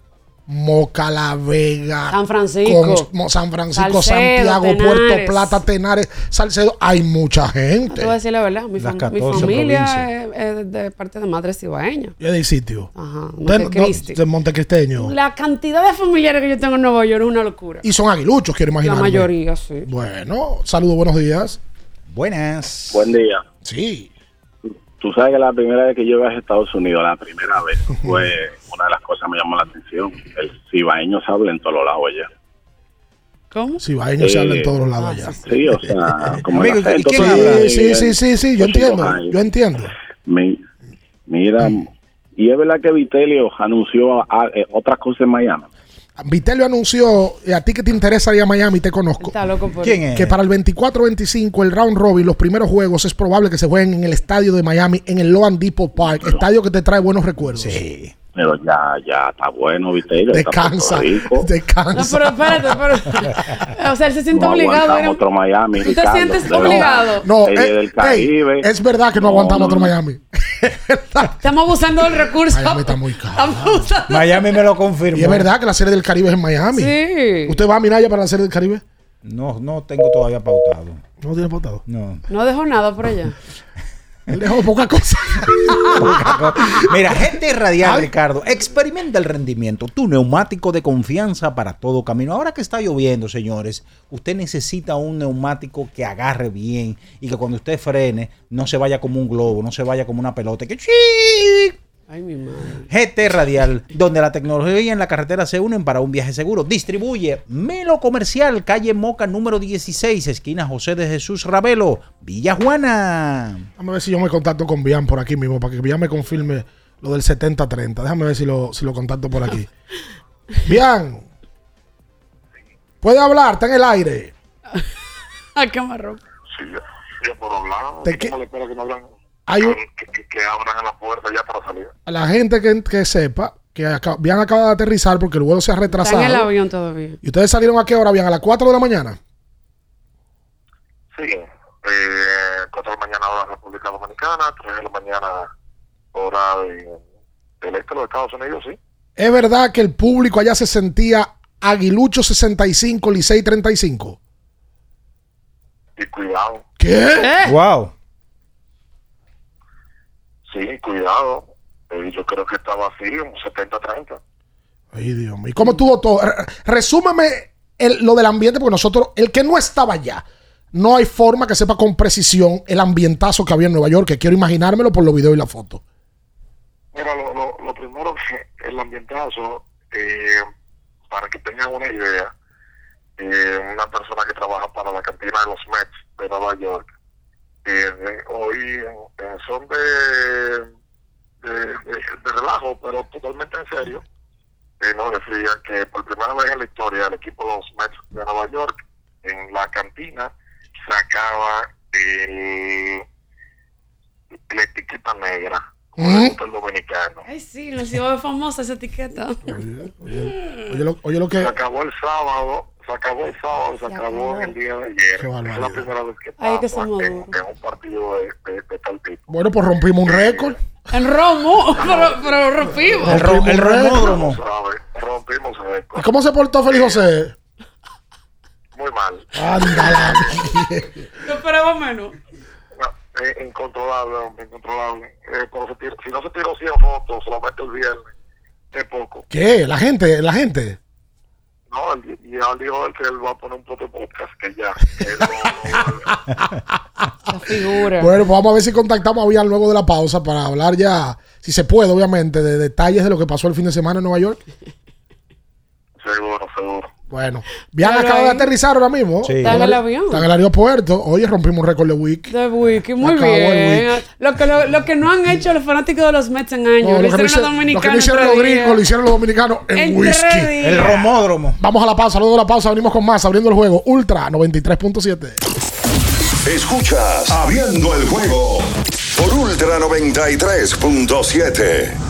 Moca, La Vega, San Francisco. con- San Francisco, Salcedo, Santiago, Tenares. Puerto Plata, Tenares, Salcedo, hay mucha Te gente. voy a decir la verdad, mi, Las fam- mi 14 familia es, es de parte de madre cibaeña. ¿Y de sitio? Ajá, Montecristi. de Montecristeño. La cantidad de familiares que yo tengo en Nueva York es una locura. Y son aguiluchos, quiero imaginar. La mayoría, sí. Bueno, saludos, buenos días. Buenas. Buen día. Sí. Tú sabes que la primera vez que yo viajé a Estados Unidos, la primera vez, fue una de las cosas que me llamó la atención. El cibaeño se habla en todos los lados allá. ¿Cómo? Cibaeño se Eh, habla en todos los lados allá. Sí, o sea, como Amigo, Sí, sí, sí, sí, yo entiendo, yo entiendo. Mi- mira, y es verdad que Vitelio anunció a- eh, otras cosas en Miami. Vitelio anunció, y a ti que te interesa ir a Miami, te conozco. Está loco por ¿Quién es? Que para el 24-25, el round robin, los primeros juegos, es probable que se jueguen en el estadio de Miami, en el Loan Depot Park, estadio que te trae buenos recuerdos. Sí. Pero ya, ya está bueno, está en Descansa, Puerto Rico. No, descansa. pero espérate, pero. o sea, él se siente No obligado. era- otro Miami, ¿Tú te Ricardo. sientes obligado? No, eh, del ey, Caribe. es verdad que no, No, aguantamos no, otro. Miami. Estamos abusando del recurso. Miami está muy caro. Estamos abusando. Miami me lo confirmó. Y es verdad que la serie del Caribe es en Miami. Sí. ¿Usted va a Minaya para la serie del Caribe? No, no tengo todavía pautado. No tiene pautado. No. No dejó nada por allá. Él dejó poca cosa. Mira, gente radial, Ricardo, experimenta el rendimiento. Tu neumático de confianza para todo camino. Ahora que está lloviendo, señores, usted necesita un neumático que agarre bien y que cuando usted frene no se vaya como un globo, no se vaya como una pelota. Que ¡chi! Ay, mi madre. GT Radial, donde la tecnología y la carretera se unen para un viaje seguro. Distribuye Melo Comercial, calle Moca número 16, esquina José de Jesús Ravelo, Villa Juana. Déjame ver si yo me contacto con Bian por aquí mismo, para que Bian me confirme lo del 70-30. Déjame ver si lo, si lo contacto por aquí. Bian, puede hablar, está en el aire. ¿A qué marrón? Sí, ya, ya por hablar. ¿Cómo le espera que no hablan? Hay un- Que, que- que abran la puerta ya para salir. a la gente que, que sepa que acá- Bian acaba de aterrizar porque el vuelo se ha Está retrasado. en el avión todavía. ¿Y ustedes salieron a qué hora, Bian? ¿A las 4 de la mañana? Sí, eh, 4 de la mañana hora República Dominicana, 3 de la mañana hora de- del este de los Estados Unidos, sí. ¿Es verdad que el público allá se sentía Aguilucho 65, Licey 35? Y cuidado, ¿Qué? Wow. Sí, cuidado. Eh, yo creo que estaba así, un 70-30. Ay, Dios mío. ¿Y ¿Cómo estuvo todo? Re- Resúmeme el- lo del ambiente, porque nosotros, el que no estaba allá, no hay forma que sepa con precisión el ambientazo que había en Nueva York, que quiero imaginármelo por los videos y la foto. Mira, lo, lo, lo primero que el ambientazo, eh, para que tengan una idea, eh, una persona que trabaja para la cantina de los Mets de Nueva York, eh, hoy en, en son de, de, de- de relajo, pero totalmente en serio, eh, nos decía que por primera vez en la historia el equipo de los Mets de Nueva York en la cantina sacaba el, la etiqueta negra ¿Mm? el dominicano. Ay, sí, nos iba a ver famosa esa etiqueta. Oye lo, oye lo que... Se acabó el sábado, se acabó el sábado, se, acabó el día de ayer. Qué es la primera vez que Ay, que pasa en, un partido de, de, de tal tipo. Bueno, pues rompimos un récord. En Romo, pero, pero rompimos. El, ro- el. ¿sabes? Rompimos el récord. ¿Y cómo se portó Félix José? Muy mal. Ándala. Yo esperaba menos. No, eh, incontrolable, hombre, incontrolable. Eh, se tiró- si no se tiró 100 fotos solamente el viernes, es poco. ¿Qué? La gente, la gente. No, él- y ya dijo él que él va a poner un propio podcast, que ya. que él La figura. Bueno, pues vamos a ver si contactamos a Bian luego de la pausa para hablar ya, si se puede, obviamente, de detalles de lo que pasó el fin de semana en Nueva York. no- seguro, seguro. Bueno, Bian Claro, acaba de aterrizar ahora mismo. Sí. Está en el avión. Está en el aeropuerto. Oye, rompimos un récord de wiki. De Wiki, muy Acabó el bien. Lo que, lo, lo que no han hecho los fanáticos de los Mets en años. No, lo, lo, que no hicieron hice- los lo que dominicanos. no hicieron otro los día. gringos, lo hicieron los dominicanos en, En whisky. tres días. El romódromo. Vamos a la pausa, luego de la pausa venimos con más, abriendo el juego. Ultra 93.7. Escuchas Abriendo el juego por Ultra 93.7.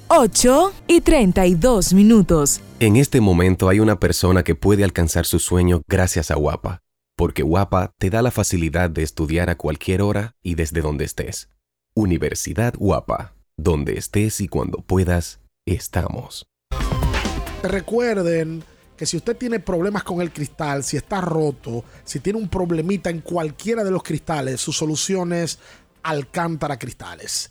8 y 32 minutos. En este momento hay una persona que puede alcanzar su sueño gracias a Guapa, porque Guapa te da la facilidad de estudiar a cualquier hora y desde donde estés. Universidad Guapa, donde estés y cuando puedas, estamos. Recuerden que si usted tiene problemas con el cristal, si está roto, si tiene un problemita en cualquiera de los cristales, su solución es Alcántara Cristales.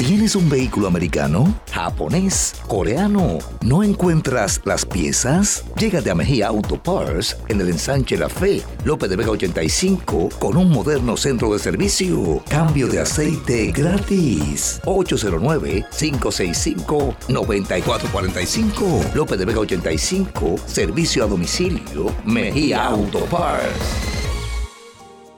¿Tienes un vehículo americano, japonés, coreano? ¿No encuentras las piezas? Llégate a Mejía Auto Parts en el ensanche La Fe, López de Vega 85, con un moderno centro de servicio. Cambio de aceite gratis. 809-565-9445. López de Vega 85, servicio a domicilio. Mejía Auto Parts.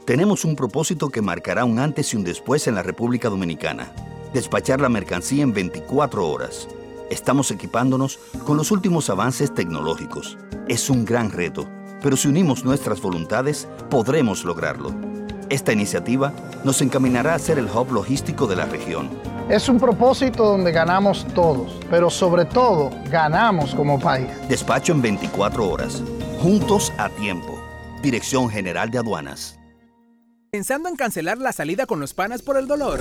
Tenemos un propósito que marcará un antes y un después en la República Dominicana. Despachar la mercancía en 24 horas. Estamos equipándonos con los últimos avances tecnológicos. Es un gran reto, pero si unimos nuestras voluntades, podremos lograrlo. Esta iniciativa nos encaminará a ser el hub logístico de la región. Es un propósito donde ganamos todos, pero sobre todo ganamos como país. Despacho en 24 horas. Juntos a tiempo. Dirección General de Aduanas. ¿Pensando en cancelar la salida con los panas por el dolor?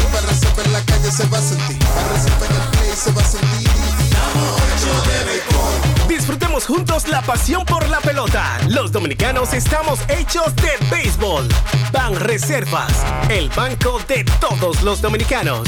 Se va a sentir. Disfrutemos juntos la pasión por la pelota. Los dominicanos estamos hechos de béisbol. Ban Reservas, el banco de todos los dominicanos.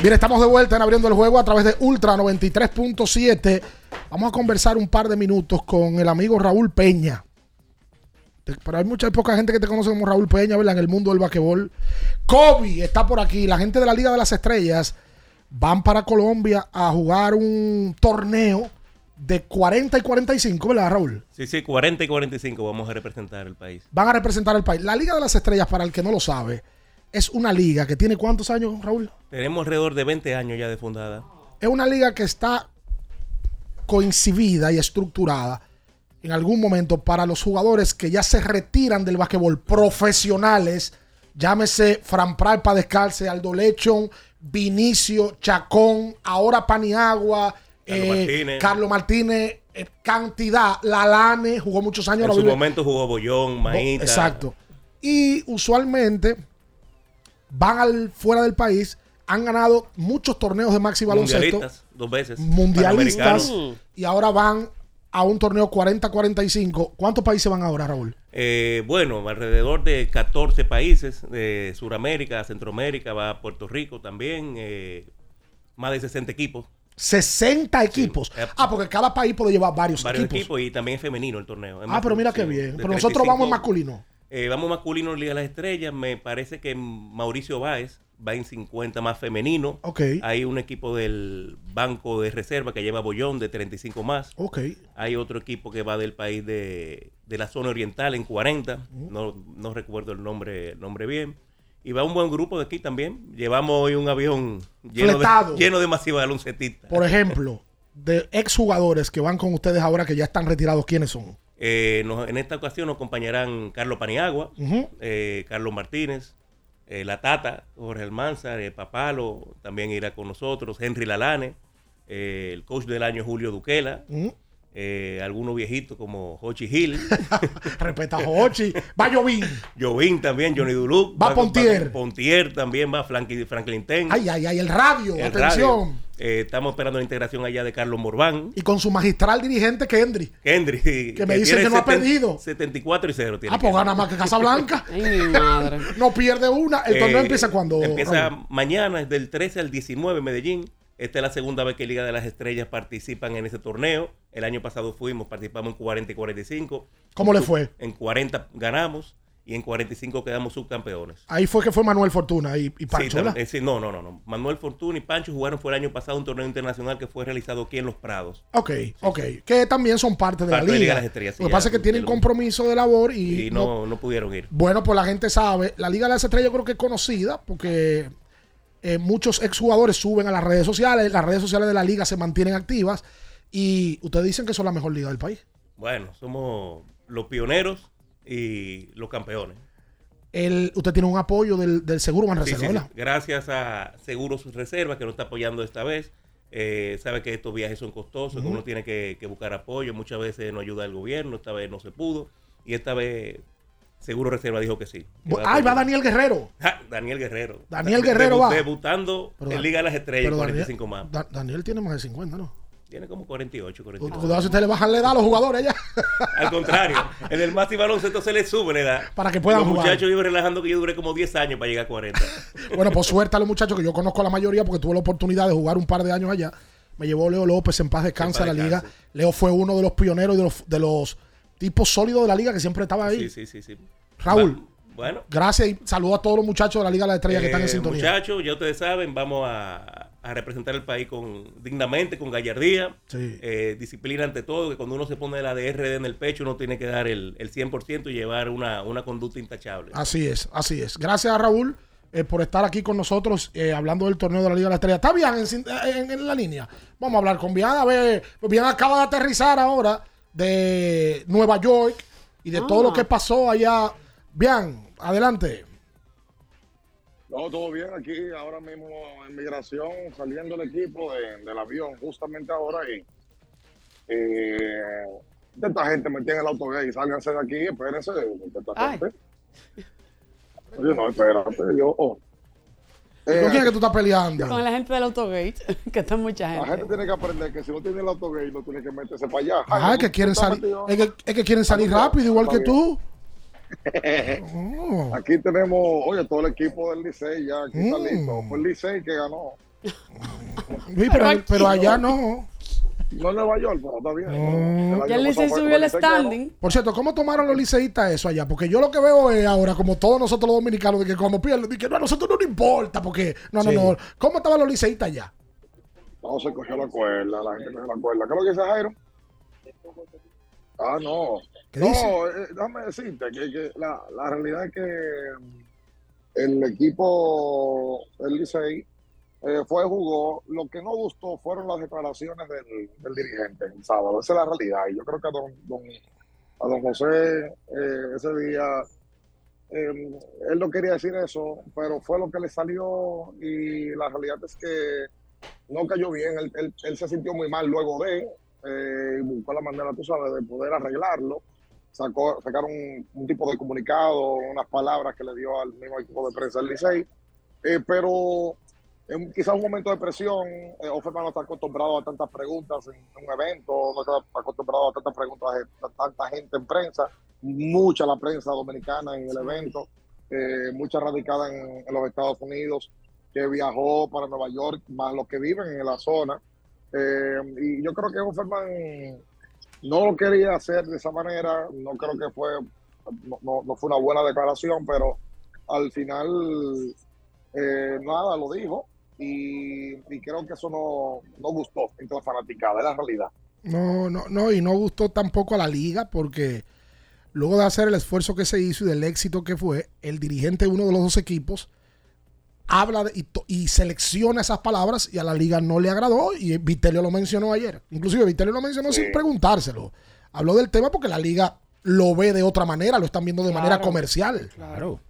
Bien, estamos de vuelta en abriendo el juego a través de Ultra 93.7. Vamos a conversar un par de minutos con el amigo Raúl Peña. Pero hay mucha poca gente que te conoce como Raúl Peña, ¿verdad? En el mundo del basquetbol. Kobe está por aquí. La gente de la Liga de las Estrellas van para Colombia a jugar un torneo de 40 y 45, ¿verdad, Raúl? Sí, sí, 40 y 45 vamos a representar el país. Van a representar el país. La Liga de las Estrellas, para el que no lo sabe, es una liga que tiene cuántos años, Raúl? Tenemos alrededor de 20 años ya de fundada. Es una liga que está coincidida y estructurada en algún momento para los jugadores que ya se retiran del basquetbol profesionales. Llámese Fran Pral para descalce, Aldo Lechon, Vinicio, Chacón, ahora Paniagua, Carlos Eh, Martínez. Carlos Martínez, eh, cantidad. Lalane jugó muchos años. En su momento jugó Bollón, Maíta. Exacto. Y usualmente van al fuera del país, han ganado muchos torneos de maxi baloncesto, Mundialistas, dos veces. mundialistas, y ahora van a un torneo 40-45. ¿Cuántos países van ahora, Raúl? Eh, bueno, alrededor de 14 países de Sudamérica, Centroamérica, va a Puerto Rico también, eh, más de 60 equipos. 60 equipos. Ah, porque cada país puede llevar varios, Varios equipos. equipos. y también es femenino el torneo. Ah, pero mira qué bien. Pero nosotros vamos en 35. masculino. Eh, vamos masculino en Liga de las Estrellas. Me parece que Mauricio Báez va en 50 más femenino. Ok. Hay un equipo del Banco de Reserva que lleva Bollón de 35 más. Ok. Hay otro equipo que va del país de, de la zona oriental en 40. Mm. No, no recuerdo el nombre, el nombre bien. Y va un buen grupo de aquí también. Llevamos hoy un avión lleno Fletado. de, lleno de masivos baloncetistas. Por ejemplo, de exjugadores que van con ustedes ahora que ya están retirados, ¿quiénes son? Eh, nos- en esta ocasión nos acompañarán Carlos Paniagua, eh, Carlos Martínez, eh, La Tata, Jorge Almanzar, Papalo, también irá con nosotros, Henry Lalane, eh, el coach del año Julio Duquela, algunos viejitos como Hochi Hill, Respeta a Jochi. Va Jovín. Jovín también, Johnny Duluc, Va Pontier. Pontier también va Franklin, Franklin Ten. Ay, ay, ay, el radio. el atención. radio. Eh, estamos esperando la integración allá de Carlos Morván. Y con su magistral dirigente Kendry. Kendry. Que me dicen que no ha perdido. 74 y 0 tiene. Ah, pues gana más que Casablanca. Ay, mi madre. No pierde una. El torneo Eh, empieza cuando. Empieza Raúl? mañana, es del 13 al 19 en Medellín. Esta es la segunda vez que Liga de las Estrellas participan en ese torneo. El año pasado fuimos, participamos en 40 y 45. ¿Cómo le fue? En 40 ganamos y en 45 quedamos subcampeones. Ahí fue que fue Manuel Fortuna y, y Sí, Pancho, eh, sí, no, no, no, no. Manuel Fortuna y Pancho jugaron fue el año pasado un torneo internacional que fue realizado aquí en Los Prados. Ok, ok. Que también son parte de Parte la de liga. Liga de las Estrellas, sí, Lo que pasa es que tienen compromiso de labor y, Y no- no, no pudieron ir. Bueno, pues la gente sabe, la Liga de las Estrellas yo creo que es conocida porque eh, muchos exjugadores suben a las redes sociales, las redes sociales de la liga se mantienen activas y ustedes dicen que son la mejor liga del país. Bueno, somos los pioneros y los campeones. El, usted tiene un apoyo del, del Seguro Sí, Manreserva, sí. Gracias a Seguros Reserva que nos está apoyando esta vez. Eh, sabe que estos viajes son costosos, que uno tiene que, que buscar apoyo. Muchas veces no ayuda el gobierno, esta vez no se pudo. Y esta vez Seguro Reserva dijo que sí. que Bu- a Ay, va. Daniel Guerrero. Ja, Daniel Guerrero. Daniel Debu- Guerrero va. Debutando Pero en Liga de las Estrellas, pero 45 Daniel, más. Da- Daniel tiene más de 50, ¿no? Tiene como 48, 49. Cuidado si usted le bajan la edad a los jugadores ya. Al contrario, en el Maxi Baloncesto se le sube la edad. Para que puedan Los jugar. muchachos viven relajando que yo duré como 10 años para llegar a 40. Bueno, por suerte a los muchachos que yo conozco a la mayoría porque tuve la oportunidad de jugar un par de años allá. Me llevó Leo López en paz descansa a la liga. Leo fue uno de los pioneros y de los, de los tipos sólidos de la liga que siempre estaba ahí. Sí, sí, sí, sí. Raúl, Va- Bueno. gracias y saludo a todos los muchachos de la Liga de la Estrella que están en Eh, sintonía. Muchachos, ya ustedes saben, vamos a, a representar el país con dignamente, con gallardía, Sí. eh, disciplina ante todo, que cuando uno se pone la DRD en el pecho, uno tiene que dar el, el 100% y llevar una, una conducta intachable. Así es, así es. Gracias a Raúl eh, por estar aquí con nosotros eh, hablando del torneo de la Liga de la Estrella. ¿Está bien en, sin- en- en la línea? Vamos a hablar con Bian. A ver, Bian acaba de aterrizar ahora de Nueva York y de todo Ah. lo que pasó allá. Bian, adelante. No, todo bien aquí, ahora mismo en migración, saliendo el equipo de- del avión justamente ahora y eh, esta gente me tiene el autogay, sálganse de aquí, espérense, de esta Ay. gente. Yo no, espérate, yo, oh. ¿Con Eh, quién es que tú estás peleando? Con la gente del Autogate, que está mucha la gente gente. tiene que aprender que si no tiene el autogay, no tiene que meterse para allá. Ajá, es que quieren salir, es que, es que quieren salir rápido, igual que tú. Oh. Aquí tenemos, oye, todo el equipo del Licey ya, aquí está Mm. listo. Fue el Licey que ganó. Sí, pero, pero allá no. No en Nueva York, pero está bien. Ya el Licey subió el standing. Por cierto, ¿cómo tomaron los liceístas eso allá? Porque yo lo que veo es ahora, como todos nosotros los dominicanos, de que cuando pierden, de que no, a nosotros no nos importa, porque no, no, Sí. no. ¿Cómo estaban los liceístas allá? No, se cogió la cuerda, la gente cogió la cuerda. ¿Qué es lo que dice Jairo? Ah, no. ¿Qué no, eh, déjame decirte que, la, la realidad es que mm, el equipo del Licey eh, fue, jugó. Lo que no gustó fueron las declaraciones del, dirigente el sábado. Esa es la realidad. Y yo creo que a don, don- a don José eh, ese día eh, él no quería decir eso, pero fue lo que le salió y la realidad es que no cayó bien, él, él- él se sintió muy mal luego de, eh, buscó la manera, tú sabes, de poder arreglarlo. Sacó, sacaron un, un tipo de comunicado, unas palabras que le dio al mismo equipo de prensa del Licey. Eh, pero en quizás un momento de presión, eh, Offerman no está acostumbrado a tantas preguntas en, un evento, no está acostumbrado a tantas preguntas de tanta gente en prensa, mucha la prensa dominicana en el evento, eh, mucha radicada en, en los Estados Unidos, que viajó para Nueva York, más los que viven en la zona. Eh, y yo creo que Offerman no lo quería hacer de esa manera, no creo que fue, no, no- fue una buena declaración, pero al final eh, nada, lo dijo y, y creo que eso no, no gustó entre la fanaticada, es la realidad. No, no, no, y no gustó tampoco a la liga porque luego de hacer el esfuerzo que se hizo y del éxito que fue, el dirigente de uno de los dos equipos habla de- y, selecciona esas palabras y a la liga no le agradó y Vitelio lo mencionó ayer. Inclusive Vitelio lo mencionó Sí. sin preguntárselo. Habló del tema porque la liga lo ve de otra manera, lo están viendo de manera comercial. Claro.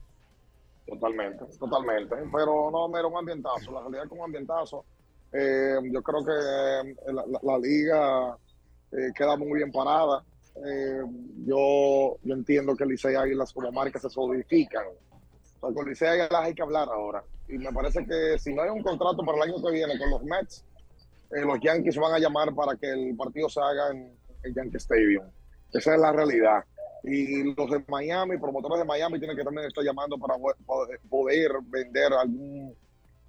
Totalmente, totalmente. Pero no, mira, un ambientazo. La realidad es que un ambientazo. Eh, yo creo que eh, la, la- la liga eh, queda muy bien parada. Eh, yo, yo entiendo que Licey Águilas como marca se solidifican. O sea, con hay que hablar ahora. Y me parece que si no hay un contrato para el año que viene con los Mets, eh, los Yankees van a llamar para que el partido se haga en el Yankee Stadium. Esa es la realidad. Y los de Miami, promotores de Miami, tienen que también estar llamando para po- poder, vender algún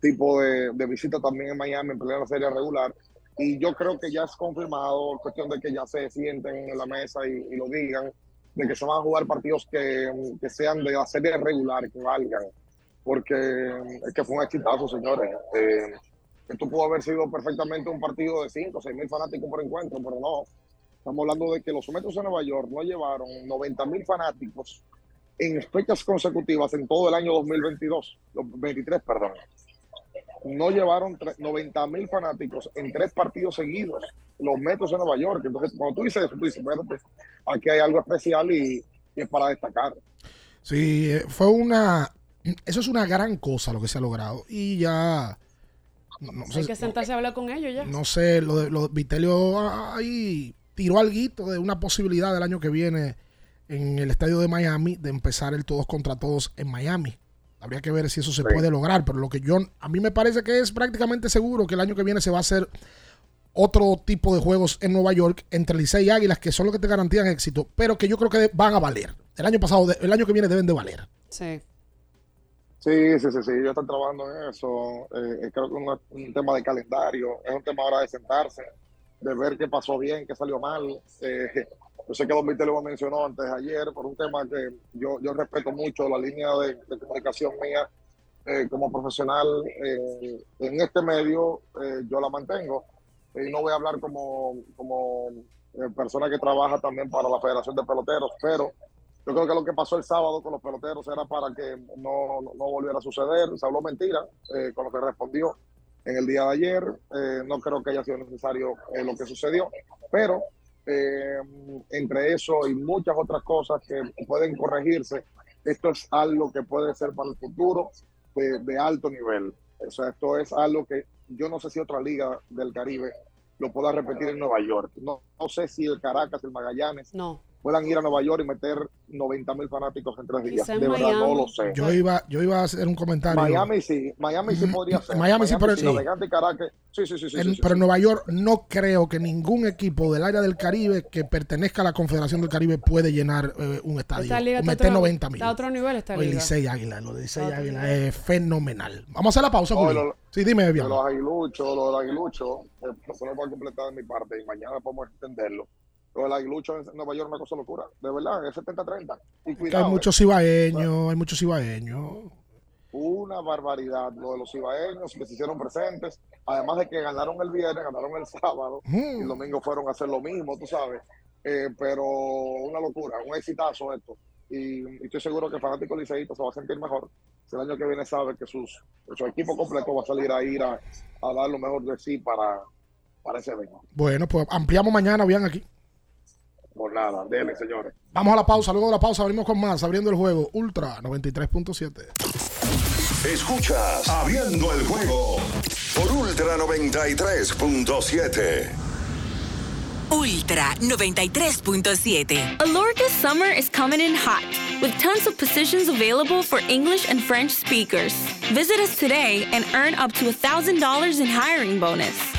tipo de, visita también en Miami en plena serie regular. Y yo creo que ya es confirmado, cuestión de que ya se sienten en la mesa y lo digan, de que se van a jugar partidos que, que sean de la serie regular, que valgan. Porque es que fue un exitazo, señores. Eh, esto pudo haber sido perfectamente un partido de 5 o 6 mil fanáticos por encuentro, pero no. Estamos hablando de que los Metros de Nueva York no llevaron 90 mil fanáticos en fechas consecutivas en todo el año 2022, los 23, perdón. No llevaron tre- 90 mil fanáticos en tres partidos seguidos, los Metros de Nueva York. Entonces, cuando tú dices eso, tú dices, espérate, aquí hay algo especial y, y es para destacar. Sí, eh, fue una. Eso es una gran cosa lo que se ha logrado. Y ya. No, no sé, Hay que sentarse a hablar con ellos ya. no sé, lo de lo de Vitelio ah, ahí tiró algo de una posibilidad del año que viene en el estadio de Miami de empezar el todos contra todos en Miami. Habría que ver si eso se Sí. puede lograr, pero lo que yo a mí me parece que es prácticamente seguro que el año que viene se va a hacer otro tipo de juegos en Nueva York entre Licey y Águilas que son los que te garantían éxito, pero que yo creo que van a valer. El año pasado, el año que viene deben de valer. Sí. Sí, sí, sí, sí, yo estoy trabajando en eso. Eh, creo que es un, un tema de calendario, es un tema ahora de sentarse, de ver qué pasó bien, qué salió mal. Eh, yo sé que Don Víctor lo mencionó antes ayer por un tema que yo, yo respeto mucho la línea de, de comunicación mía eh, como profesional eh, en este medio, eh, yo la mantengo. Y no voy a hablar como, como eh, persona que trabaja también para la Federación de Peloteros, pero yo creo que lo que pasó el sábado con los peloteros era para que no, no, no volviera a suceder. Se habló mentira eh, con lo que respondió en el día de ayer. Eh, no creo que haya sido necesario eh, lo que sucedió, pero eh, entre eso y muchas otras cosas que pueden corregirse, esto es algo que puede ser para el futuro de, alto nivel. O sea, esto es algo que yo no sé si otra liga del Caribe lo pueda repetir en Nueva York. No, no sé si el Caracas, el Magallanes, no. Puedan ir a Nueva York y meter 90 mil fanáticos en tres días. De verdad, no Miami. lo sé. Yo iba, yo iba a hacer un comentario. Miami sí, Miami sí podría ser. Miami sí, pero- Navegante y Caracas. Sí, sí, sí. sí, En- sí, sí, pero en sí. Nueva York no creo que ningún equipo del área del Caribe que pertenezca a la Confederación del Caribe puede llenar eh, un estadio. O meter otro- 90 mil. está a otro nivel esta El liga. Licey Águila, lo de Licey Águila es fenomenal. Vamos a hacer la pausa, No, Julio. lo- Sí, dime, bien. los aguiluchos, lo del aguilucho, eh, no puedo completar de mi parte y mañana podemos entenderlo. Lo aguilucho en Nueva York es una cosa locura, de verdad, es 70-30. Y Que cuidado, hay eh, muchos ibaeños, hay muchos ibaeños. una barbaridad lo de los ibaeños que se hicieron presentes, además de que ganaron el viernes, ganaron el sábado, Mm. y el domingo fueron a hacer lo mismo, tú sabes, Eh, pero una locura, un exitazo esto, y, y estoy seguro que el fanático liceísta se va a sentir mejor si el año que viene sabe que sus, su equipo completo va a salir a ir a, a dar lo mejor de sí para, para ese evento. Bueno, pues ampliamos mañana, bien aquí. Por nada, dele, señores. Vamos a la pausa, luego de la pausa venimos con más, abriendo el juego Ultra 93.7. Escuchas Abriendo el juego por Ultra 93.7. Ultra 93.7. Alorca's summer is coming in hot, with tons of positions available for English and French speakers. Visit us today and earn up to $1,000 in hiring bonus.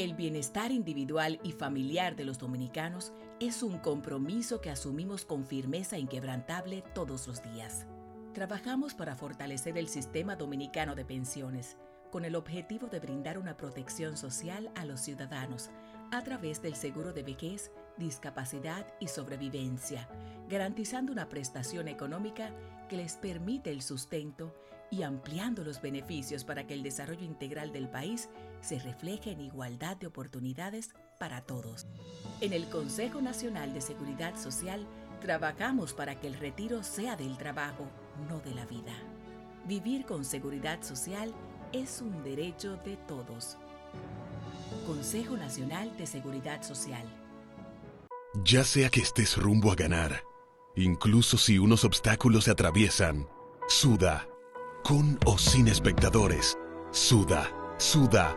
El bienestar individual y familiar de los dominicanos es un compromiso que asumimos con firmeza inquebrantable todos los días. Trabajamos para fortalecer el sistema dominicano de pensiones con el objetivo de brindar una protección social a los ciudadanos a través del seguro de vejez, discapacidad y sobrevivencia, garantizando una prestación económica que les permite el sustento y ampliando los beneficios para que el desarrollo integral del país se refleje en igualdad de oportunidades para todos. En el Consejo Nacional de Seguridad Social trabajamos para que el retiro sea del trabajo, no de la vida. Vivir con seguridad social es un derecho de todos. Consejo Nacional de Seguridad Social. Ya sea que estés rumbo a ganar, incluso si unos obstáculos se atraviesan, suda, con o sin espectadores, suda, suda,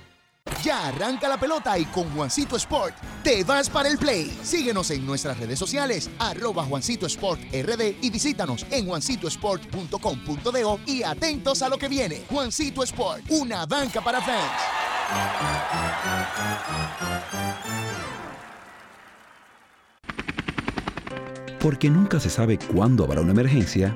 Ya arranca la pelota y con Juancito Sport te vas para el play. Síguenos en nuestras redes sociales, arroba Juancito Sport RD y visítanos en juancitosport.com.do y atentos a lo que viene. Juancito Sport, una banca para fans. Porque nunca se sabe cuándo habrá una emergencia,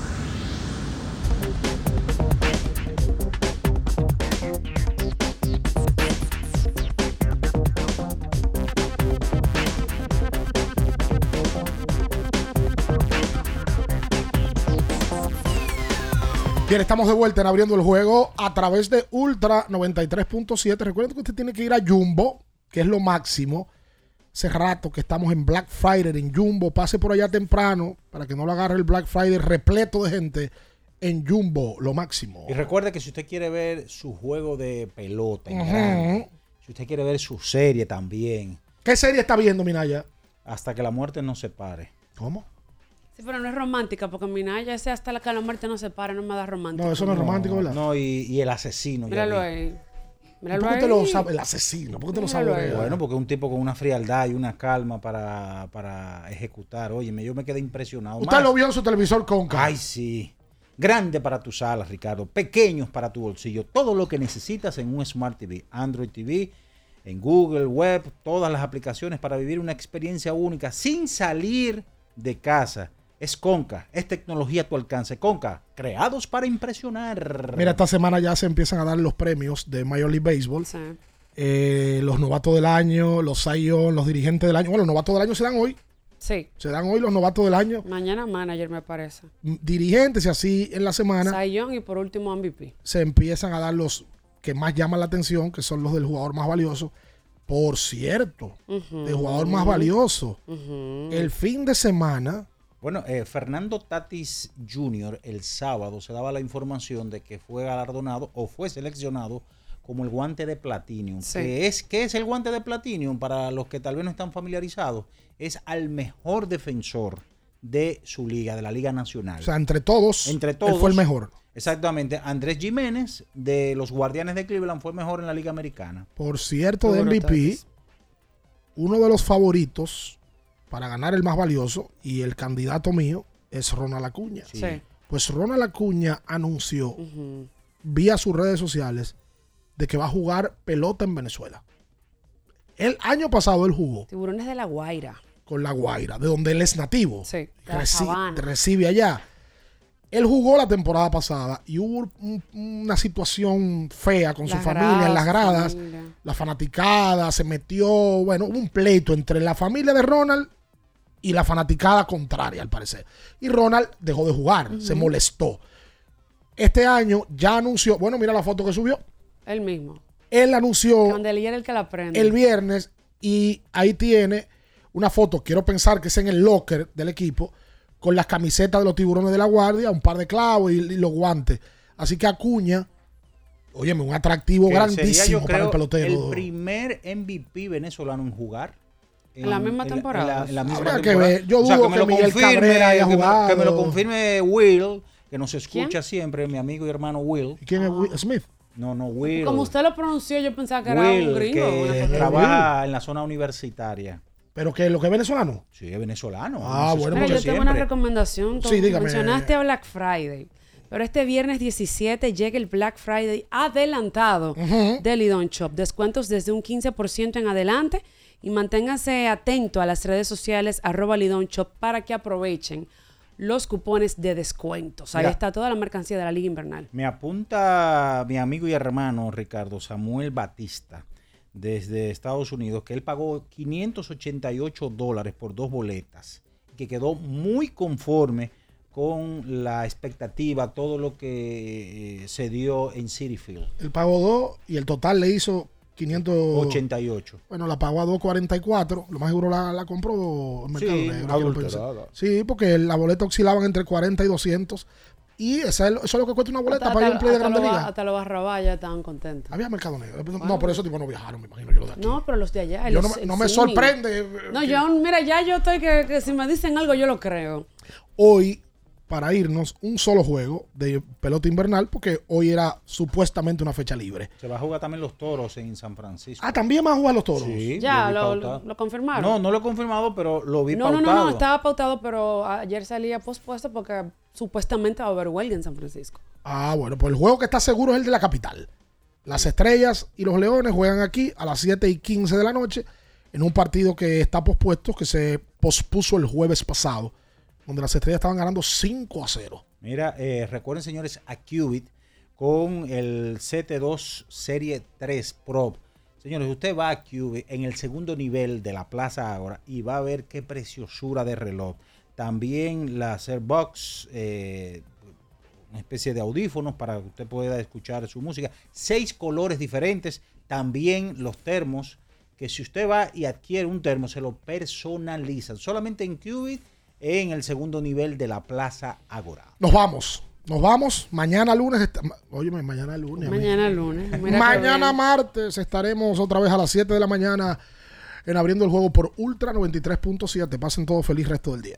Bien, estamos de vuelta en abriendo el juego a través de Ultra 93.7. Recuerden que usted tiene que ir a Jumbo, que es lo máximo. Hace rato que estamos en Black Friday en Jumbo. Pase por allá temprano para que no lo agarre el Black Friday repleto de gente en Jumbo, lo máximo. Y recuerde que si usted quiere ver su juego de pelota en Ujú. grande, si usted quiere ver su serie también, ¿Qué serie está viendo, Minaya? hasta que la muerte nos separe. ¿Cómo? Sí, pero no es romántica, porque Minaya ese hasta la que la muerte no se para, no me da romántico. No, y, y el asesino. ya Míralo vi. ahí. Míralo ¿Por qué usted lo sabe? El asesino. ¿Por qué usted lo sabe? ahí. Bueno, porque es un tipo con una frialdad y una calma para, para ejecutar. Oye, yo me quedé impresionado. Usted Más- lo vio en su televisor con Ay, sí. Grande para tus salas, Ricardo. Pequeños para tu bolsillo. Todo lo que necesitas en un Smart TV. Android TV, en Google, web, todas las aplicaciones para vivir una experiencia única sin salir de casa. Es Conca, es tecnología a tu alcance. Conca, creados para impresionar. Mira, esta semana ya se empiezan a dar los premios de Major League Baseball. Eh, los novatos del año, los Young, los dirigentes del año. Bueno, los novatos del año se dan hoy. Sí. Se dan hoy los novatos del año. Mañana manager me parece. Dirigentes y así en la semana Young y por último MVP. se empiezan a dar los que más llaman la atención, que son los del jugador más valioso. Por cierto, el jugador más valioso. El fin de semana, Bueno, eh, Fernando Tatis Jr. el sábado se daba la información de que fue galardonado o fue seleccionado como el guante de Platinum. Sí. ¿Qué es, ¿Qué es el guante de Platinum? Para los que tal vez no están familiarizados, es al mejor defensor de su liga, de la Liga Nacional. o sea, entre todos, Entre él todos. fue el mejor. Exactamente. Andrés Jiménez de los Guardianes de Cleveland fue el mejor en la Liga Americana. Por cierto, de MVP, uno de los favoritos para ganar el más valioso y el candidato mío es Ronald Acuña. Sí. Pues Ronald Acuña anunció vía sus redes sociales de que va a jugar pelota en Venezuela. El año pasado él jugó Tiburones de la Guaira. con la Guaira, de donde él es nativo. Sí. Reci- recibe allá. Él jugó la temporada pasada y hubo un- una situación fea con su familia en las gradas, gradas. familia. La fanaticada se metió, bueno, hubo un pleito entre la familia de Ronald y la fanaticada contraria, al parecer. Y Ronald dejó de jugar, se molestó. Este año ya anunció, bueno, mira la foto que subió. Él mismo. Él anunció Candelier el que la prende. el viernes y ahí tiene una foto, quiero pensar que es en el locker del equipo, con las camisetas de los tiburones de la guardia, un par de clavos y, y los guantes. Así que Acuña, óyeme, un atractivo Que grandísimo sería, yo para creo, el pelotero. el primer MVP venezolano en jugar. En la misma temporada. En la, en la misma Habrá que ver. Yo O sea, dudo me que lo Miguel confirme, que me-. Que lo confirme Will, que nos escucha ¿Quién? siempre, mi amigo y hermano Will. ¿Quién es Will Smith? No, no, Will. Como usted lo pronunció, yo pensaba que era un gringo. que trabaja en la zona universitaria. Pero que lo que es venezolano. Sí, es venezolano. Ah, bueno, Mira, yo tengo una recomendación. Sí, dígame. Mencionaste a Black Friday. Pero este viernes 17 llega el Black Friday adelantado de Lidon Shop. Descuentos desde un 15% en adelante. Y manténganse atento a las redes sociales arroba Lidon Shop para que aprovechen los cupones de descuentos. Ahí Mira. está toda la mercancía de la Liga Invernal. Me apunta mi amigo y hermano Ricardo Samuel Batista desde Estados Unidos que él pagó 588 dólares por dos boletas, que quedó muy conforme con la expectativa, todo lo que eh, se dio en City Field. Él pagó dos y el total le hizo 500. 88. Bueno, la pagó a 2.44. Lo más seguro la, la compró en Mercado Sí, Negro. Sí, porque la boleta oscilaban entre 40 y 200. Y esa es eso es lo que cuesta una boleta Hasta, para ir a un play de hasta Grande los Liga. hasta los barrabaya estaban contentos. Había Mercado Negro. No, Bueno. por eso tipo no viajaron, me imagino yo lo de aquí. No, pero los de allá. Yo el- no me- el no me Simi. sorprende, No, que- yo aún, mira, ya yo estoy que, que si me dicen algo, yo lo creo. Hoy, para irnos, un solo juego de pelota invernal, porque hoy era supuestamente una fecha libre. Se va a jugar también los toros en San Francisco. Ah, también van a jugar los toros. Sí, Ya, lo, pautado. lo- lo confirmaron. No, no lo he confirmado, pero lo vi no, no, pautado. no, no, estaba pautado, pero ayer salía pospuesto porque supuestamente va a haber huelga en San Francisco. Ah, bueno, pues el juego que está seguro es el de la capital. Las estrellas y los leones juegan aquí a las 7 y 15 de la noche en un partido que está pospuesto, que se pospuso el jueves pasado, donde las estrellas estaban ganando 5 a 0. Mira, eh, recuerden señores a Qubit con el CT2 Serie 3 Pro. Señores, usted va a Qubit en el segundo nivel de la Plaza Ágora y va a ver qué preciosura de reloj. También la Airbox, eh, una especie de audífonos para que usted pueda escuchar su música. Seis colores diferentes. También los termos, que si usted va y adquiere un termo, se lo personalizan. Solamente en Qubit, en el segundo nivel de la Plaza Ágora. Nos vamos. Nos vamos. Mañana lunes. Óyeme, mañana lunes. amigo. Mañana lunes. Mira Mañana martes estaremos otra vez a las 7 de la mañana en abriendo el juego por Ultra 93.7. Pasen todo feliz resto del día.